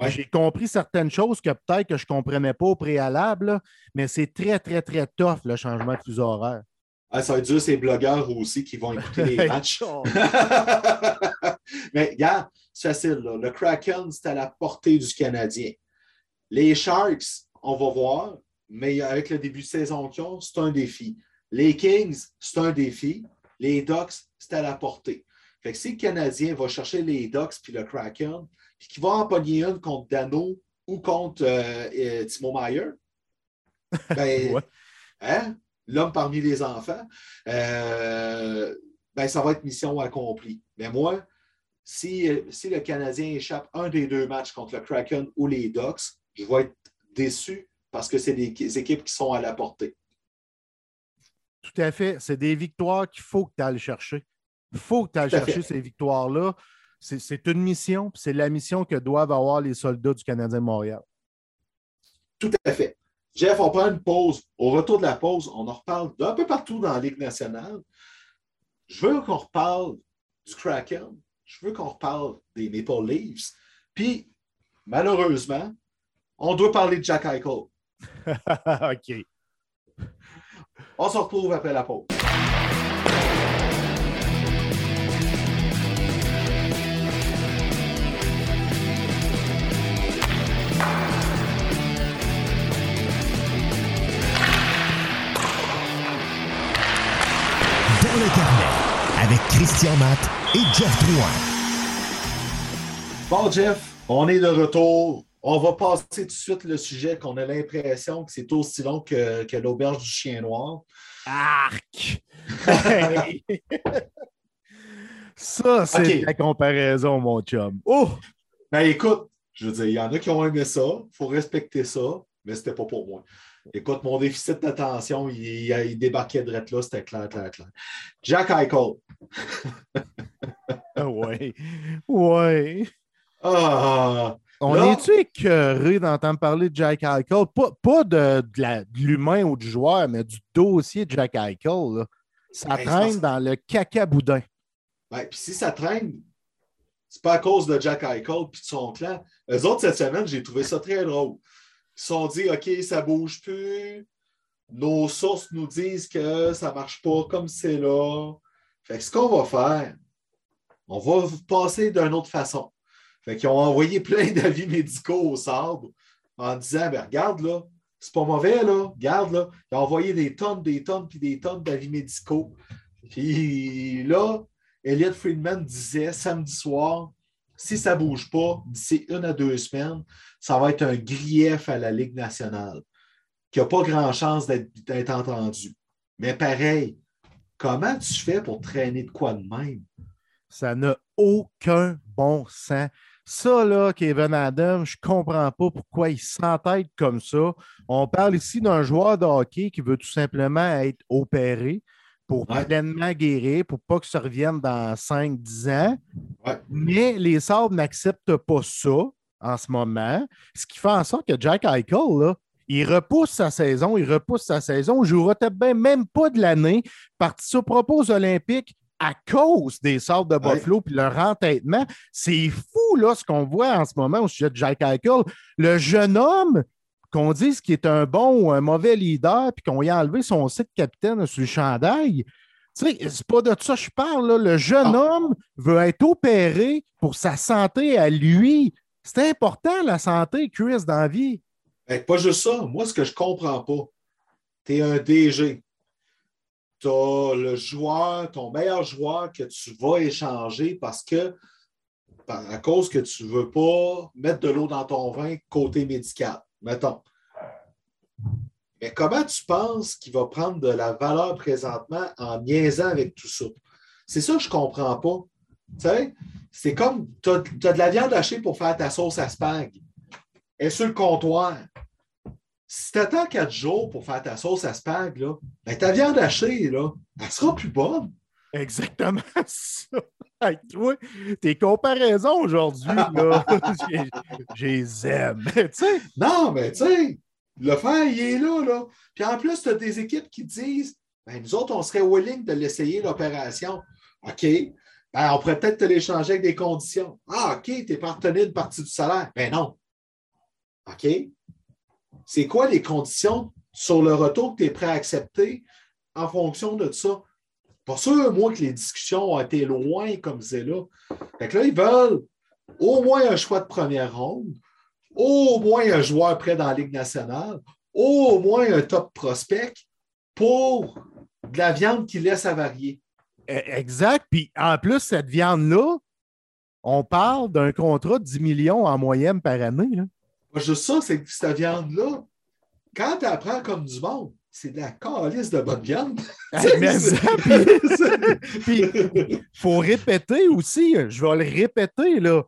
J'ai compris certaines choses que peut-être que je ne comprenais pas au préalable, mais c'est très, très, très tough le changement de fuseau horaire. Ah, ça va être dur, ces blogueurs aussi qui vont écouter les [LAUGHS] matchs. [LAUGHS] mais regarde, c'est facile. Le Kraken, c'est à la portée du Canadien. Les Sharks, on va voir, mais avec le début de saison qu'ils ont, c'est un défi. Les Kings, c'est un défi. Les Ducks, c'est à la portée. Fait que si le Canadien va chercher les Ducks puis le Kraken, puis qu'il va en pogner une contre Dano ou contre euh, euh, Timo Meyer, [LAUGHS] ben, hein, l'homme parmi les enfants, euh, ben, ça va être mission accomplie. Mais moi, si, si le Canadien échappe un des deux matchs contre le Kraken ou les Ducks, je vais être déçu parce que c'est des équipes qui sont à la portée. Tout à fait. C'est des victoires qu'il faut que tu ailles chercher. Il faut que tu ailles chercher ces victoires-là c'est une mission, c'est la mission que doivent avoir les soldats du Canadien Montréal. Tout à fait. Jeff, on prend une pause. Au retour de la pause, on en reparle d'un peu partout dans la Ligue nationale. Je veux qu'on reparle du Kraken. Je veux qu'on reparle des Maple Leafs. Puis, malheureusement, on doit parler de Jack Eichel. [LAUGHS] OK. On se retrouve après la pause. le carnet avec Christian Matt et Jeff Drouin. Bon, Jeff, on est de retour. On va passer tout de suite le sujet qu'on a l'impression que c'est aussi long que, que l'auberge du chien noir. Arc! [LAUGHS] ça, c'est la comparaison, mon chum. Oh! Ben écoute, je veux dire, il y en a qui ont aimé ça. Il faut respecter ça, mais c'était pas pour moi. Écoute, mon déficit d'attention, il, il, débarquait de là, c'était clair, clair, clair. Jack Eichel. [LAUGHS] oui. Oui. Ah, On est-tu écœuré d'entendre parler de Jack Eichel? Pas, de, l'humain ou du joueur, mais du dossier de Jack Eichel. Ça ben, traîne dans le caca boudin. Ben, puis si ça traîne, c'est pas à cause de Jack Eichel et de son clan. Eux autres, cette semaine, j'ai trouvé ça très drôle. Ils se sont dit, OK, ça ne bouge plus. Nos sources nous disent que ça ne marche pas comme c'est là. Fait que ce qu'on va faire, on va passer d'une autre façon. Fait qu'ils ont envoyé plein [LAUGHS] d'avis médicaux au sable en disant, ben, regarde là, c'est pas mauvais là, regarde là. Ils ont envoyé des tonnes, des tonnes, puis des tonnes d'avis médicaux. Puis là, Elliot Friedman disait samedi soir, si ça ne bouge pas d'ici une à deux semaines, ça va être un grief à la Ligue nationale, qui n'a pas grand chance d'être entendu. Mais pareil, comment tu fais pour traîner de quoi de même? Ça n'a aucun bon sens. Ça, là, Kevin Adams, je ne comprends pas pourquoi il s'entête comme ça. On parle ici d'un joueur de hockey qui veut tout simplement être opéré pour pleinement guérir, pour pas que ça revienne dans 5-10 ans. Mais les Sabres n'acceptent pas ça en ce moment, ce qui fait en sorte que Jack Eichel, là, il repousse sa saison, il repousse sa saison, il jouera peut-être même pas de l'année, participe aux propos olympiques à cause des sortes de Buffalo et leur entêtement. C'est fou là, ce qu'on voit en ce moment au sujet de Jack Eichel. Le jeune homme qu'on dise qu'il est un bon ou un mauvais leader, puis qu'on y a enlevé son site capitaine sur le chandail. Tu sais, c'est pas de ça que je parle. Le jeune ah. homme veut être opéré pour sa santé à lui. C'est important, la santé, Chris, dans la vie. pas juste ça. Moi, ce que je comprends pas, tu es un DG. Tu as le joueur, ton meilleur joueur que tu vas échanger parce que, à cause que tu ne veux pas mettre de l'eau dans ton vin côté médical. Mettons. Mais comment tu penses qu'il va prendre de la valeur présentement en niaisant avec tout ça? C'est ça que je ne comprends pas. Tu sais, c'est comme tu as, de la viande hachée pour faire ta sauce à spag. Elle est sur le comptoir. Si tu attends quatre jours pour faire ta sauce à spag, là, ben, ta viande hachée, là, elle sera plus bonne. Exactement [LAUGHS] ça. toi, tes comparaisons aujourd'hui, là, je les aime. non, mais tu sais, le fer, il est là, là. Puis en plus, tu as des équipes qui disent ben, nous autres, on serait willing de l'essayer, l'opération. OK. Ben, on pourrait peut-être te l'échanger avec des conditions. Ah, OK, tu es partenaire une partie du salaire. Ben non. OK. C'est quoi les conditions sur le retour que tu es prêt à accepter en fonction de ça? Pas sûr, moi, que les discussions ont été loin comme c'est là. Fait que là, ils veulent au moins un choix de première ronde, au moins un joueur prêt dans la Ligue nationale, au moins un top prospect pour de la viande qui laisse à varier. E, exact. Puis en plus, cette viande-là, on parle d'un contrat de 10 millions en moyenne par année. Juste ça, c'est que cette viande-là, quand tu apprends comme du monde, c'est de la calice de bonne viande. [LAUGHS] puis, [LAUGHS] il faut répéter aussi, je vais le répéter, là.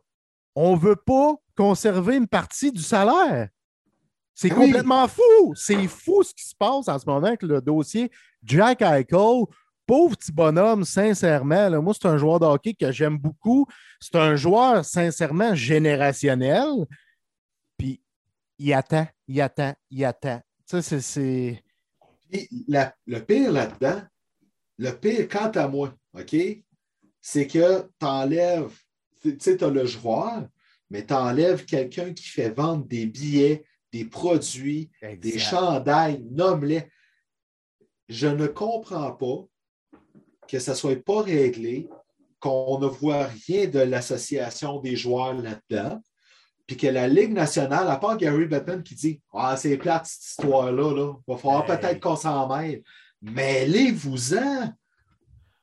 On ne veut pas conserver une partie du salaire. C'est ah complètement fou. C'est fou ce qui se passe en ce moment avec le dossier Jack Eichel. Pauvre petit bonhomme, sincèrement. moi, c'est un joueur de hockey que j'aime beaucoup. C'est un joueur, sincèrement, générationnel. Il attend, il attend, il attend. Ça, c'est. le pire là-dedans, le pire quant à moi, OK, c'est que tu enlèves, tu sais, tu as le joueur, mais tu enlèves quelqu'un qui fait vendre des billets, des produits, des chandails, nomme-les. Je ne comprends pas que ça ne soit pas réglé, qu'on ne voit rien de l'association des joueurs là-dedans, puis que la Ligue nationale, à part Gary Bettman qui dit Ah, c'est plate cette histoire-là, là. il va falloir peut-être qu'on s'en mêle. Mêlez-vous-en.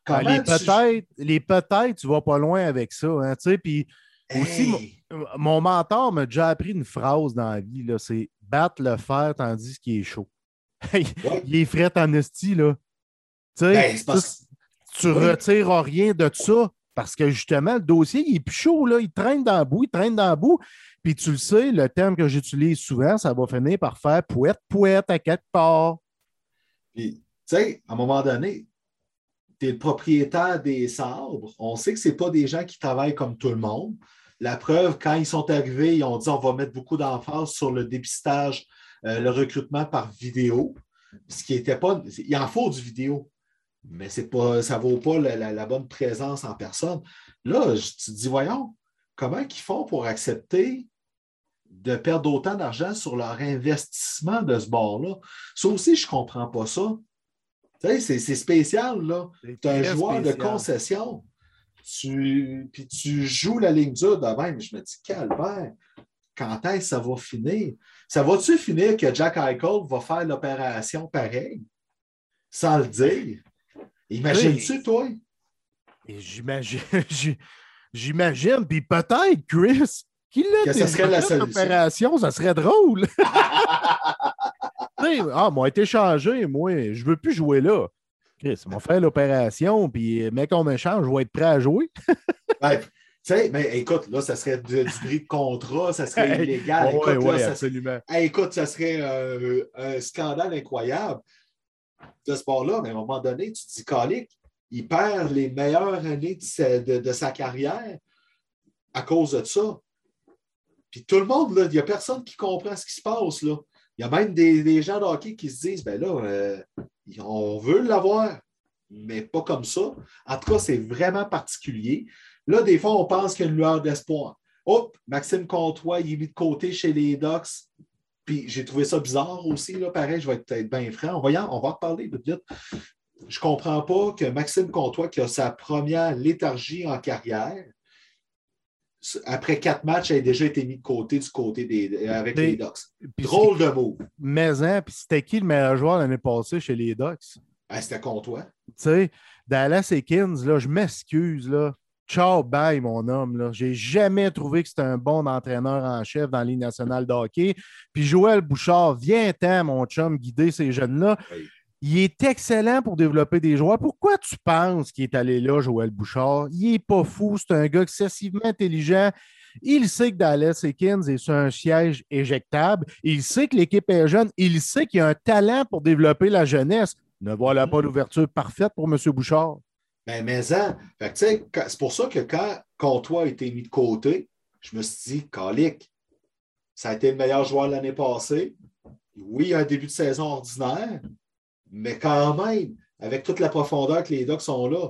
Ah, les peut-être, les peut-être, tu vas pas loin avec ça. Hein, puis aussi, mon, mentor m'a déjà appris une phrase dans la vie, c'est battre le fer tandis qu'il est chaud. il est frais en là. Ben, tu ne retires rien de ça parce que justement, le dossier, il est plus chaud, là. Il traîne dans le bout, il traîne dans le bout. Puis tu le sais, le terme que j'utilise souvent, ça va finir par faire poète, poète à quelque part. Puis, tu sais, à un moment donné, tu es le propriétaire des sabres. On sait que ce pas des gens qui travaillent comme tout le monde. La preuve, quand ils sont arrivés, ils ont dit on va mettre beaucoup d'emphase sur le dépistage, euh, le recrutement par vidéo. Ce qui n'était pas. Il en faut du vidéo, mais pas, ça ne vaut pas la, bonne présence en personne. Là, tu te dis, voyons, comment ils font pour accepter de perdre autant d'argent sur leur investissement de ce bord-là? Ça aussi, je ne comprends pas ça. Tu sais, c'est spécial, là. Tu as un joueur de concession tu, puis tu joues la ligne dure de même. Je me dis, calvaire, quand est-ce que ça va finir? Ça va-tu finir que Jack Eichel va faire l'opération pareil, sans le dire? Imagines-tu, toi? J'imagine, [LAUGHS] j'imagine, puis peut-être, Chris, qu'il a ça serait la ça serait drôle. [LAUGHS] ah, moi, été changé, moi, je veux plus jouer là. Chris, on va faire l'opération, puis euh, mec, on m'échange, je vais être prêt à jouer. [LAUGHS] tu sais, mais écoute, là, ça serait du, du de contrat, ça serait illégal. Oui, oui, absolument. écoute, ça serait euh, un scandale incroyable de ce sport-là, mais à un moment donné, tu te dis, Calique, il perd les meilleures années de sa, carrière à cause de ça. Puis tout le monde, il n'y a personne qui comprend ce qui se passe. Il y a même des, gens de hockey qui se disent, ben là, euh, on veut l'avoir, mais pas comme ça. En tout cas, c'est vraiment particulier. Là, des fois, on pense qu'il y a une lueur d'espoir. Hop, Maxime Comtois, il est mis de côté chez les Ducks. Puis j'ai trouvé ça bizarre aussi, là, pareil, je vais être bien franc. On va, on va reparler vite, vite. Je ne comprends pas que Maxime Comtois, qui a sa première léthargie en carrière, après quatre matchs, ait déjà été mis de côté du côté des, avec les Ducks. Drôle de mot. Mais hein, puis c'était qui le meilleur joueur l'année passée chez les Ducks? Ah, c'était Comtois. Tu sais, Dallas Kings, là, je m'excuse, là. ciao, bye, mon homme. Je n'ai jamais trouvé que c'était un bon entraîneur en chef dans la nationale de hockey. Puis Joël Bouchard, viens-t'en, mon chum, guider ces jeunes-là. Il est excellent pour développer des joueurs. Pourquoi tu penses qu'il est allé là, Joël Bouchard? Il n'est pas fou, c'est un gars excessivement intelligent. Il sait que Dallas Ekins est sur un siège éjectable. Il sait que l'équipe est jeune. Il sait qu'il a un talent pour développer la jeunesse. Ne voilà pas l'ouverture parfaite pour M. Bouchard. Ben, mais c'est pour ça que quand Comtois a été mis de côté, je me suis dit, Calic, ça a été le meilleur joueur l'année passée. Oui, il a un début de saison ordinaire, mais quand même, avec toute la profondeur que les Ducks sont là,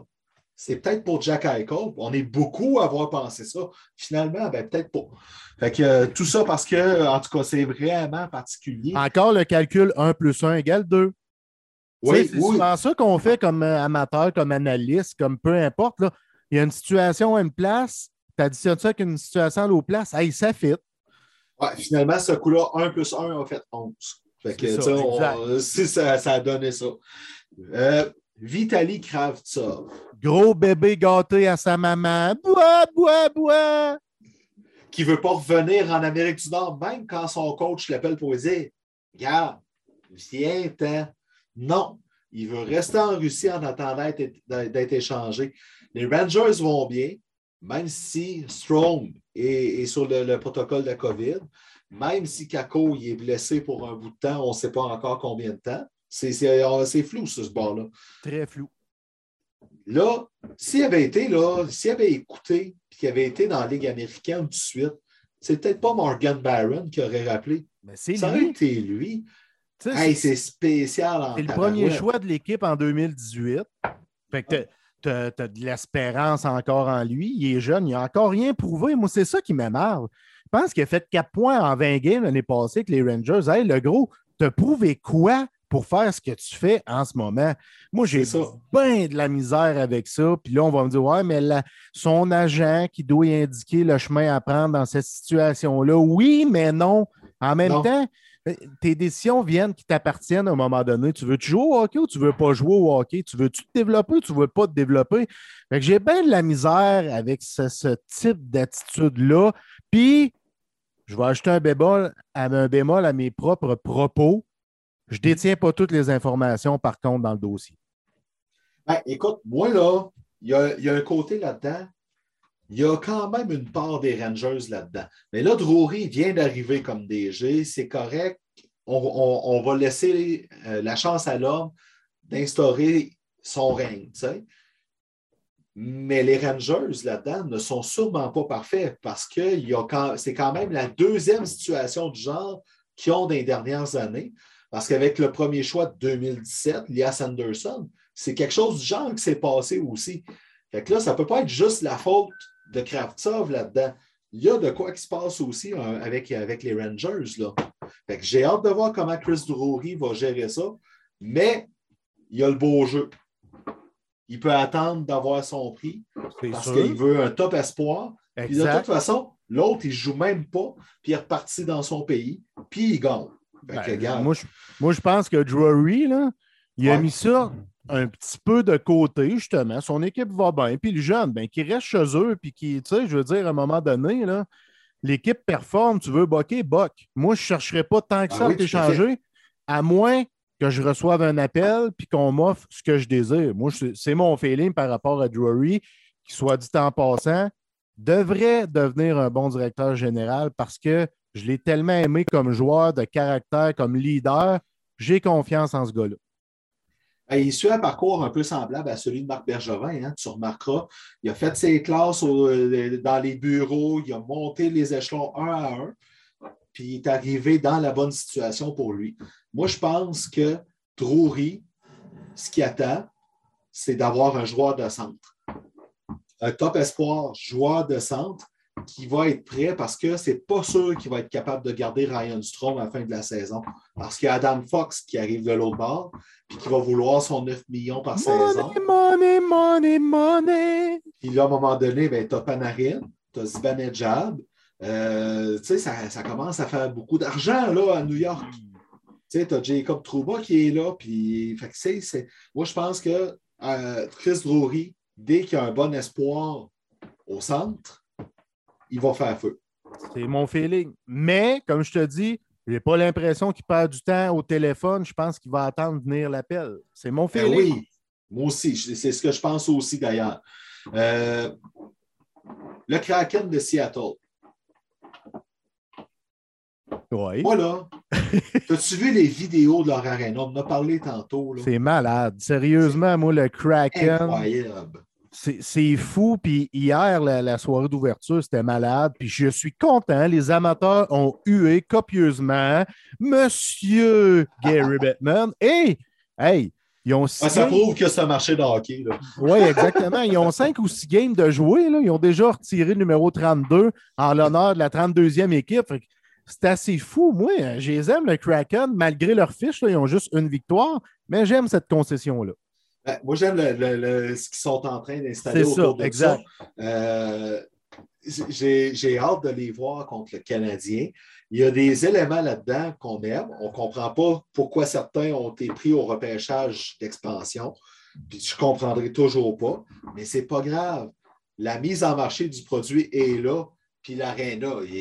c'est peut-être pour Jack Eichel. On est beaucoup à avoir pensé ça. Finalement, ben, peut-être pas. Fait que euh, tout ça parce que, en tout cas, c'est vraiment particulier. Encore le calcul 1 plus 1 égale 2. Oui, c'est souvent ça qu'on fait comme euh, amateur, comme analyste, comme peu importe. Là. Il y a une situation à une place, tu additionnes ça avec une situation à l'autre place, hey, ça fit. Ouais, finalement, ce coup-là, 1 plus 1 a fait 11. Fait que, ça, si ça, ça, a donné ça. Euh, Vitali Kravtsov. Gros bébé gâté à sa maman. Bois, bois, bois. Qui ne veut pas revenir en Amérique du Nord, même quand son coach l'appelle pour dire Regarde, viens-t'en. Non, il veut rester en Russie en attendant d'être échangé. Les Rangers vont bien, même si Strom est, sur le, protocole de la COVID, même si Kako est blessé pour un bout de temps, on ne sait pas encore combien de temps. C'est flou, ce bord-là. Très flou. Là, s'il avait été là, s'il avait écouté, et qu'il avait été dans la Ligue américaine tout de suite, c'est peut-être pas Morgan Barron qui aurait rappelé. Mais c'est Ça aurait été lui. Hey, c'est spécial. C'est le premier choix de l'équipe en 2018. Fait que tu as, de l'espérance encore en lui. Il est jeune, il n'a encore rien prouvé. Moi, c'est ça qui m'énerve. Je pense qu'il a fait 4 points en 20 games l'année passée avec les Rangers. Hey, le gros, t'as prouvé quoi pour faire ce que tu fais en ce moment? Moi, j'ai bien de la misère avec ça. Puis là, on va me dire, ouais, mais son agent qui doit y indiquer le chemin à prendre dans cette situation-là, oui, mais non. En même temps, euh, tes décisions viennent qui t'appartiennent à un moment donné. Tu veux-tu jouer au hockey ou tu ne veux pas jouer au hockey? Tu veux-tu te développer ou tu ne veux pas te développer? j'ai bien de la misère avec ce, type d'attitude-là. Puis, je vais ajouter un bémol, un bémol à mes propres propos. Je ne détiens pas toutes les informations, par contre, dans le dossier. Ben, écoute, moi, là, il y a, un côté là-dedans. Il y a quand même une part des Rangers là-dedans. Mais là, Drury vient d'arriver comme DG. C'est correct. On, va laisser euh, la chance à l'homme d'instaurer son règne. Mais les Rangers là-dedans ne sont sûrement pas parfaits parce que c'est quand même la deuxième situation du genre qu'ils ont dans les dernières années. Parce qu'avec le premier choix de 2017, Lias Anderson, c'est quelque chose du genre qui s'est passé aussi. Fait là, ça ne peut pas être juste la faute de Kravtsov là-dedans. Il y a de quoi qui se passe aussi hein, avec, avec les Rangers. J'ai hâte de voir comment Chris Drury va gérer ça. Mais il y a le beau jeu. Il peut attendre d'avoir son prix parce qu'il veut un top espoir. Puis de toute façon, l'autre, il ne joue même pas, puis il est reparti dans son pays, puis il gagne. Ben, moi, je, moi, je pense que Drury, là, il a mis ça un petit peu de côté, justement. Son équipe va bien. Puis le jeune, ben, qui reste chez eux, puis qui, tu sais, je veux dire, à un moment donné, là, l'équipe performe, tu veux boquer, boc. Moi, je ne chercherai pas tant que ah ça à t'échanger, à moins que je reçoive un appel puis qu'on m'offre ce que je désire. Moi, c'est mon feeling par rapport à Drury, qui, soit dit en passant, devrait devenir un bon directeur général parce que je l'ai tellement aimé comme joueur de caractère, comme leader. J'ai confiance en ce gars-là. Il suit un parcours un peu semblable à celui de Marc Bergevin, hein, tu remarqueras. Il a fait ses classes euh, dans les bureaux, il a monté les échelons un à un, puis il est arrivé dans la bonne situation pour lui. Moi, je pense que Drury, ce qu'il attend, c'est d'avoir un joueur de centre. Un top espoir, joueur de centre, qui va être prêt parce que c'est pas sûr qu'il va être capable de garder Ryan Strom à la fin de la saison. Parce qu'il y a Adam Fox qui arrive de l'autre bord, puis qui va vouloir son 9 millions par saison. Money, money, money. Puis là, à un moment donné, ben, tu as Panarin, tu as Zibanejad. Euh, tu sais, ça, commence à faire beaucoup d'argent là, à New York. Tu sais, tu as Jacob Trouba qui est là. Puis, fait moi, je pense que euh, Chris Drury, dès qu'il y a un bon espoir au centre, il va faire feu. C'est mon feeling. Mais, comme je te dis, je n'ai pas l'impression qu'il perd du temps au téléphone. Je pense qu'il va attendre venir l'appel. C'est mon Ben feeling. oui, moi aussi. C'est ce que je pense aussi d'ailleurs. Euh, le Kraken de Seattle. Voilà. As-tu vu les vidéos de leur arena? On en a parlé tantôt. là. C'est malade. Sérieusement, moi, le Kraken, Incroyable. c'est fou. Puis hier, la, la soirée d'ouverture, c'était malade. Puis je suis content. Les amateurs ont hué copieusement Monsieur Gary [LAUGHS] Bettman. Et, hey, ils ont six ça prouve que un marché de hockey. là. Oui, exactement. Ils ont cinq ou six games de jouer. Là. Ils ont déjà retiré le numéro 32 en l'honneur de la 32e équipe. Fait que C'est assez fou. Moi, je les aime, le Kraken, malgré leur fiche. là, ils ont juste une victoire, mais j'aime cette concession-là. Ben, moi, j'aime le- le- le- ce qu'ils sont en train d'installer C'est ça, autour de exact. ça. Euh, j'ai j'ai hâte de les voir contre le Canadien. Il y a des éléments là-dedans qu'on aime. On ne comprend pas pourquoi certains ont été pris au repêchage d'expansion. Puis je ne comprendrai toujours pas, mais ce n'est pas grave. La mise en marché du produit est là, puis l'aréna il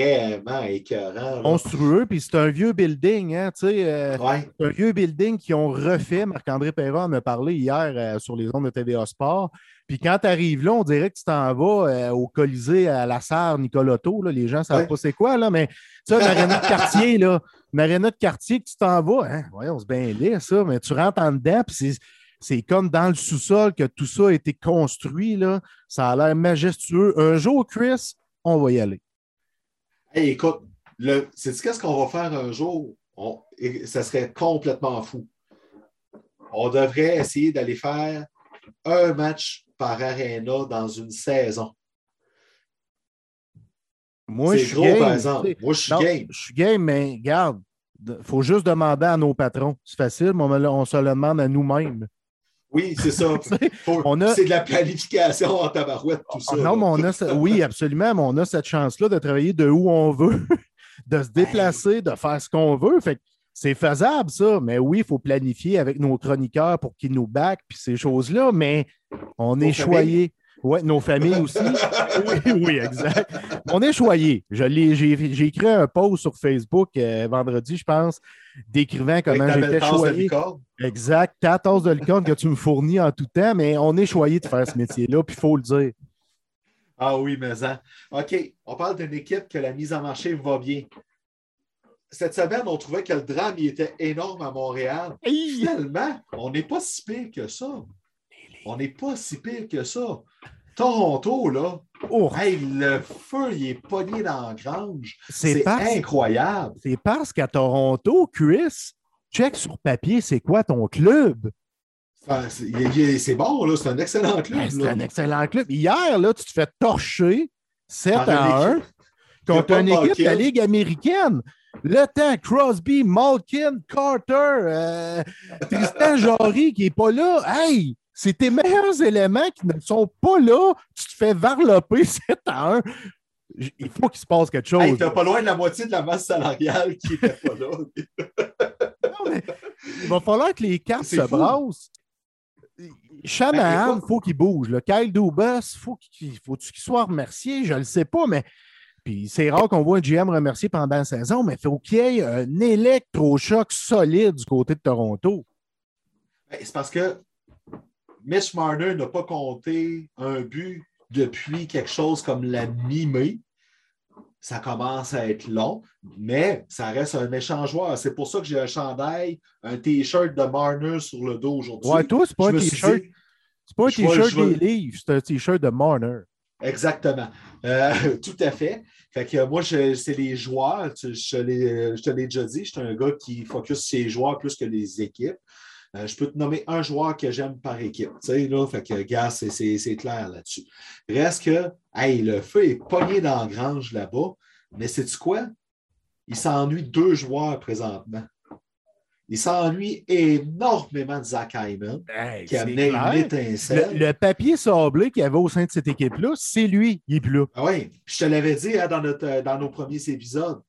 est vraiment écœurant. là. Monstrueux, puis c'est un vieux building. Hein, tu sais, euh, Ouais. Un vieux building qu'ils ont refait. Marc-André Perron m'a parlé hier euh, sur les ondes de TVA Sport. Puis quand tu arrives là, on dirait que tu t'en vas euh, au Colisée à la Sarre Nicolotto. Là. Les gens ne savent Ouais. pas c'est quoi, là, mais tu sais, une aréna de quartier, là, une aréna de quartier que tu t'en vas. Hein? Voyons, c'est bien laid, ça, mais tu rentres en dedans, puis c'est. C'est comme dans le sous-sol que tout ça a été construit. Là. Ça a l'air majestueux. Un jour, Chris, on va y aller. Hey, écoute, le, sais-tu qu'est-ce qu'on va faire un jour? On- et ça serait complètement fou. On devrait essayer d'aller faire un match par aréna dans une saison. Moi, je C'est suis gros, game, par exemple. Moi, je suis Non, game. Je suis game, mais regarde, il faut juste demander à nos patrons. C'est facile, mais on se le demande à nous-mêmes. Oui, c'est ça. [LAUGHS] On a- C'est de la planification en tabarouette, tout ça. Non, mais on a ce- oui, absolument, mais on a cette chance-là de travailler de où on veut, [LAUGHS] de se déplacer, de faire ce qu'on veut. Fait c'est faisable, ça. Mais oui, il faut planifier avec nos chroniqueurs pour qu'ils nous backent, puis ces choses-là, mais on est familles. Oui, nos familles aussi. [LAUGHS] oui, oui, exact. On est l'ai- J'ai écrit un post sur Facebook euh, vendredi, je pense, décrivant comment j'étais de choyé. licorne. Exact. Ta tasse de licorne que tu me fournis en tout temps, mais on est choyé de faire ce métier-là, puis il faut le dire. Ah oui, mais ça. OK, on parle d'une équipe que la mise en marché va bien. Cette semaine, on trouvait que le drame il était énorme à Montréal. Finalement, on n'est pas si pire que ça. On n'est pas si pire que ça. Toronto, là, Oh, hey, le feu, il est pogné dans la grange. c'est parce, incroyable. c'est parce qu'à Toronto, Chris, check sur papier, c'est quoi ton club? Enfin, c'est bon, là, c'est un excellent club. Ben, c'est un excellent club. Hier, là, tu te fais torcher 7 Par une à 1 équipe. contre une équipe de la. Ligue américaine. Le temps, Crosby, Malkin, Carter, euh, [LAUGHS] Tristan Jarry qui n'est pas là. Hey, c'est tes meilleurs éléments qui ne sont pas là. Tu te fais varloper [LAUGHS] 7 à 1. J- Il faut qu'il se passe quelque chose. Hey, t'es pas loin de la moitié de la masse salariale qui n'était pas là. [LAUGHS] Non, mais il va falloir que les cartes se fou. brassent. Shanahan, Ben, il écoute- faut qu'il bouge. Le Kyle Dubas, faut qu'il faut qu'il soit remercié? Je ne le sais pas, mais puis c'est rare qu'on voit un GM remercié pendant la saison, mais il faut qu'il y ait un électrochoc solide du côté de Toronto. Ben, C'est parce que Mitch Marner n'a pas compté un but depuis quelque chose comme la mi-mai. Ça commence à être long, mais ça reste un méchant joueur. C'est pour ça que j'ai un chandail, un T-shirt de Marner sur le dos aujourd'hui. Ouais, toi, c'est pas Je un t-shirt. dit- C'est pas un t-shirt des livres, c'est un t-shirt de Marner. Exactement. Euh, [LAUGHS] tout à fait. Fait que moi, c'est les joueurs. Je, te l'ai- je te l'ai déjà dit, je suis un gars qui focus sur les joueurs plus que les équipes. Euh, je peux te nommer un joueur que j'aime par équipe. Tu sais, là, fait que, gars, c'est- clair là-dessus. Reste que, hey, le feu est pogné dans la grange là-bas. Mais sais-tu quoi? Il s'ennuie deux joueurs présentement. Il s'ennuie énormément de Zach Hyman, Hey, qui amenait clair. une étincelle. Le, le papier sablé qu'il y avait au sein de cette équipe-là, c'est lui. Il est plus là. Ah oui, je te l'avais dit hein, dans, notre, euh, dans nos premiers épisodes.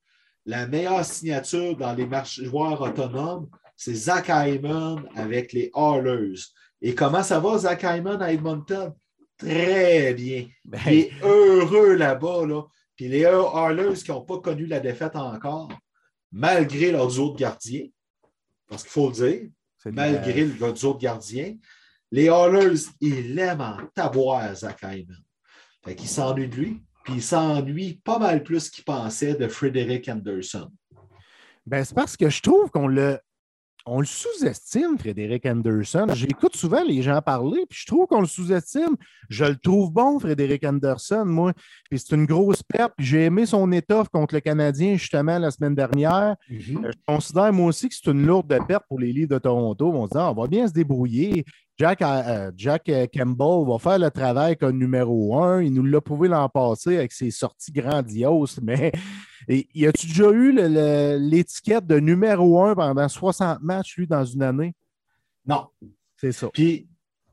La meilleure signature dans les joueurs autonomes, c'est Zach Hyman avec les Oilers. Et comment ça va, Zach Hyman à Edmonton? très bien. Ben, Il est heureux là-bas. Là. Puis les Oilers qui n'ont pas connu la défaite encore, malgré leur duo de gardiens, parce qu'il faut le dire, malgré le duo de gardiens, les Oilers, ils l'aiment en taboire, Zach Hyman. Fait qu'il s'ennuie de lui, puis il s'ennuie pas mal plus qu'il pensait de Frederick Anderson. Ben, c'est parce que je trouve qu'on le, on le sous-estime, Frédéric Anderson. J'écoute souvent les gens parler, puis je trouve qu'on le sous-estime. Je le trouve bon, Frédéric Anderson, moi. Puis c'est une grosse perte. Puis j'ai aimé son étoffe contre le Canadien, justement, la semaine dernière. Euh, Je considère, moi aussi, que c'est une lourde perte pour les Leafs de Toronto. On se dit, ah, on va bien se débrouiller. Jack, euh, Jack euh, Campbell va faire le travail comme numéro un. Il nous l'a prouvé l'an passé avec ses sorties grandioses, mais [LAUGHS] et, y a-tu déjà eu l'étiquette de numéro un pendant 60 matchs, lui, dans une année? Non. C'est ça. Puis,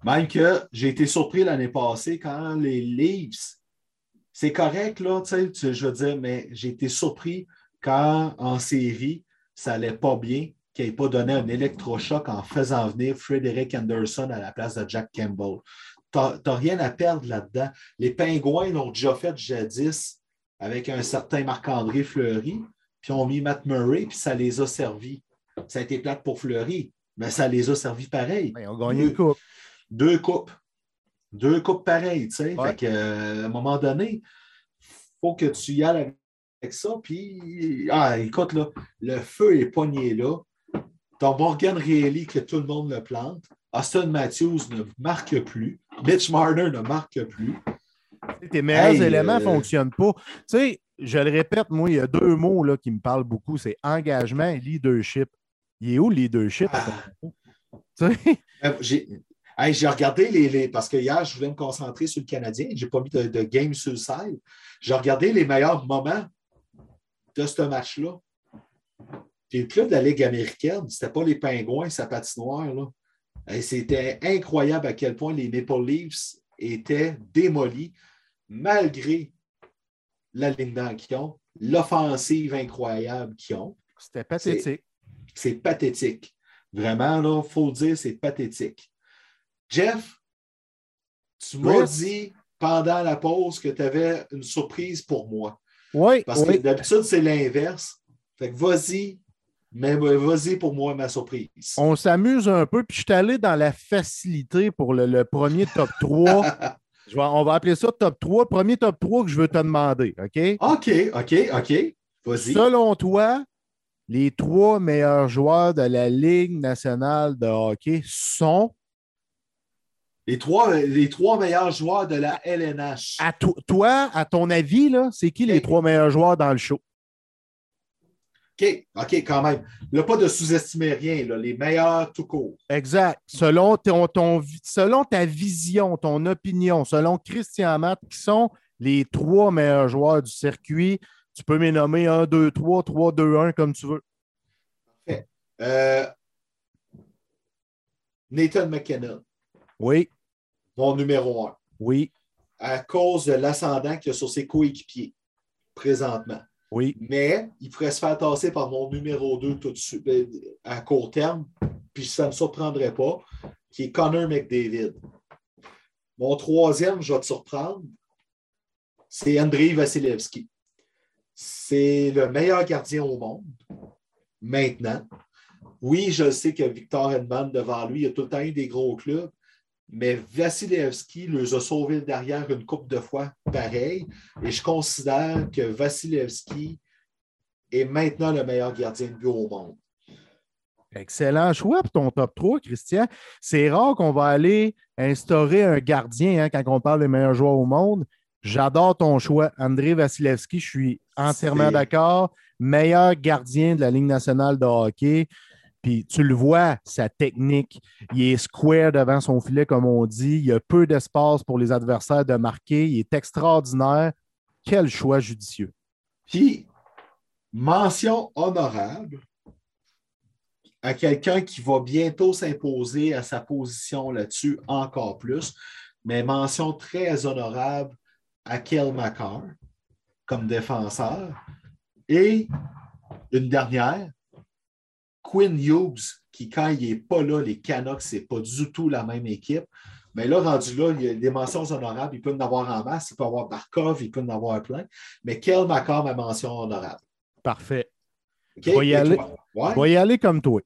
même que j'ai été surpris l'année passée quand les Leafs, c'est correct, là, tu sais, tu- je veux dire, mais j'ai été surpris quand en série, ça allait pas bien, qu'il n'ait pas donné un électrochoc en faisant venir Frederick Anderson à la place de Jack Campbell. Tu n'as rien à perdre là-dedans. Les Pingouins l'ont déjà fait jadis avec un certain Marc-André Fleury, puis ont mis Matt Murray, puis ça les a servis. Ça a été plate pour Fleury, mais ça les a servis pareil. Ils ont gagné une coupe. Deux coupes. Deux coupes pareilles, tu sais. Ouais. Euh, à un moment donné, il faut que tu y ailles avec ça. Puis, ah, écoute, là, le feu est pogné là. Ton Morgan Reilly, que tout le monde le plante. Austin Matthews ne marque plus. Mitch Marner ne marque plus. Tes meilleurs Hey, éléments ne euh, fonctionnent pas. Tu sais, je le répète, moi, il y a deux mots là, qui me parlent beaucoup c'est engagement et leadership. Il est où le leadership? Ah. Euh, J'ai hey, regardé les, les- Parce que hier, je voulais me concentrer sur le Canadien. Je n'ai pas mis de, de game sur le side. J'ai regardé les meilleurs moments de ce match-là. Puis le club de la Ligue américaine, c'était pas les Pingouins, sa patinoire. Là. Et C'était incroyable à quel point les Maple Leafs étaient démolis malgré la ligne d'en qu'ils ont, l'offensive incroyable qu'ils ont. C'était pathétique. C'est pathétique. Vraiment, là, il faut le dire, c'est pathétique. Jeff, tu m'as dit pendant la pause que tu avais une surprise pour moi. Oui, Parce oui. que d'habitude, c'est l'inverse. Fait que vas-y, mais vas-y pour moi, ma surprise. On s'amuse un peu, puis je suis allé dans la facilité pour le, le premier top 3. [LAUGHS] Je vais- on va appeler ça top 3. Premier top 3 que je veux te demander, OK? OK, OK, OK. Vas-y. Selon toi, les trois meilleurs joueurs de la Ligue nationale de hockey sont, Les trois, les trois meilleurs joueurs de la LNH. à to- toi, à ton avis, c'est qui les Ok. trois meilleurs joueurs dans le show? OK, OK, quand même. Là, pas de sous-estimer rien, là, les meilleurs tout court. Exact. Selon, ton, selon ta vision, ton opinion, selon Christian Matt, qui sont les trois meilleurs joueurs du circuit, tu peux me nommer 1, 2, 3, 3, 2, 1, comme tu veux. Euh, Nathan McKinnon, Oui, mon numéro un, oui, à cause de l'ascendant qu'il y a sur ses coéquipiers présentement. Oui. Mais il pourrait se faire tasser par mon numéro 2 tout de suite, euh, à court terme, puis ça ne me surprendrait pas, qui est Connor McDavid. Mon troisième, je vais te surprendre, c'est Andrei Vasilevski. C'est le meilleur gardien au monde, maintenant. Oui, je sais que Victor Hedman, devant lui, il a tout le temps eu des gros clubs, mais Vasilevski les a sauvés derrière une coupe de fois pareil. Et je considère que Vasilevski est maintenant le meilleur gardien de but au monde. Excellent choix pour ton top 3, Christian. C'est rare qu'on va aller instaurer un gardien hein, quand on parle des meilleurs joueurs au monde. J'adore ton choix. André Vasilevski, je suis entièrement d'accord. Meilleur gardien de la Ligue nationale de hockey. Puis tu le vois, sa technique. Il est square devant son filet, comme on dit. Il y a peu d'espace pour les adversaires de marquer. Il est extraordinaire. Quel choix judicieux. Puis, mention honorable à quelqu'un qui va bientôt s'imposer à sa position là-dessus encore plus, mais mention très honorable à Kel McCarr comme défenseur. Et une dernière, Quinn Hughes, qui quand il n'est pas là, les Canucks, ce n'est pas du tout la même équipe. Mais là, rendu là, il y a des mentions honorables. Il peut en avoir en masse. Il peut avoir Barkov, il peut en avoir plein. Mais quel Macor ma mention honorable? Parfait. OK? Je vais y aller. Ouais? Vais y aller comme toi.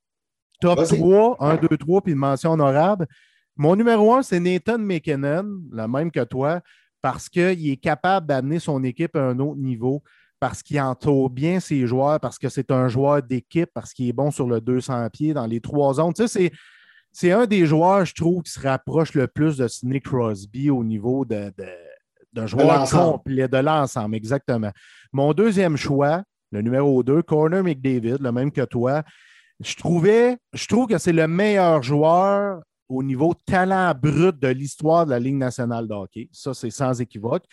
Top Vas-y. 3, 1, 2, 3, puis une mention honorable. Mon numéro 1, c'est Nathan McKinnon, le même que toi, parce qu'il est capable d'amener son équipe à un autre niveau, parce qu'il entoure bien ses joueurs, parce que c'est un joueur d'équipe, parce qu'il est bon sur le 200 pieds dans les trois zones. Tu sais, c'est. C'est un des joueurs, je trouve, qui se rapproche le plus de Sidney Crosby au niveau de, de, d'un joueur complet, de l'ensemble, exactement. Mon deuxième choix, le numéro 2, Corner McDavid, le même que toi, je trouvais, je trouve que c'est le meilleur joueur au niveau talent brut de l'histoire de la Ligue nationale de hockey. Ça, c'est sans équivoque.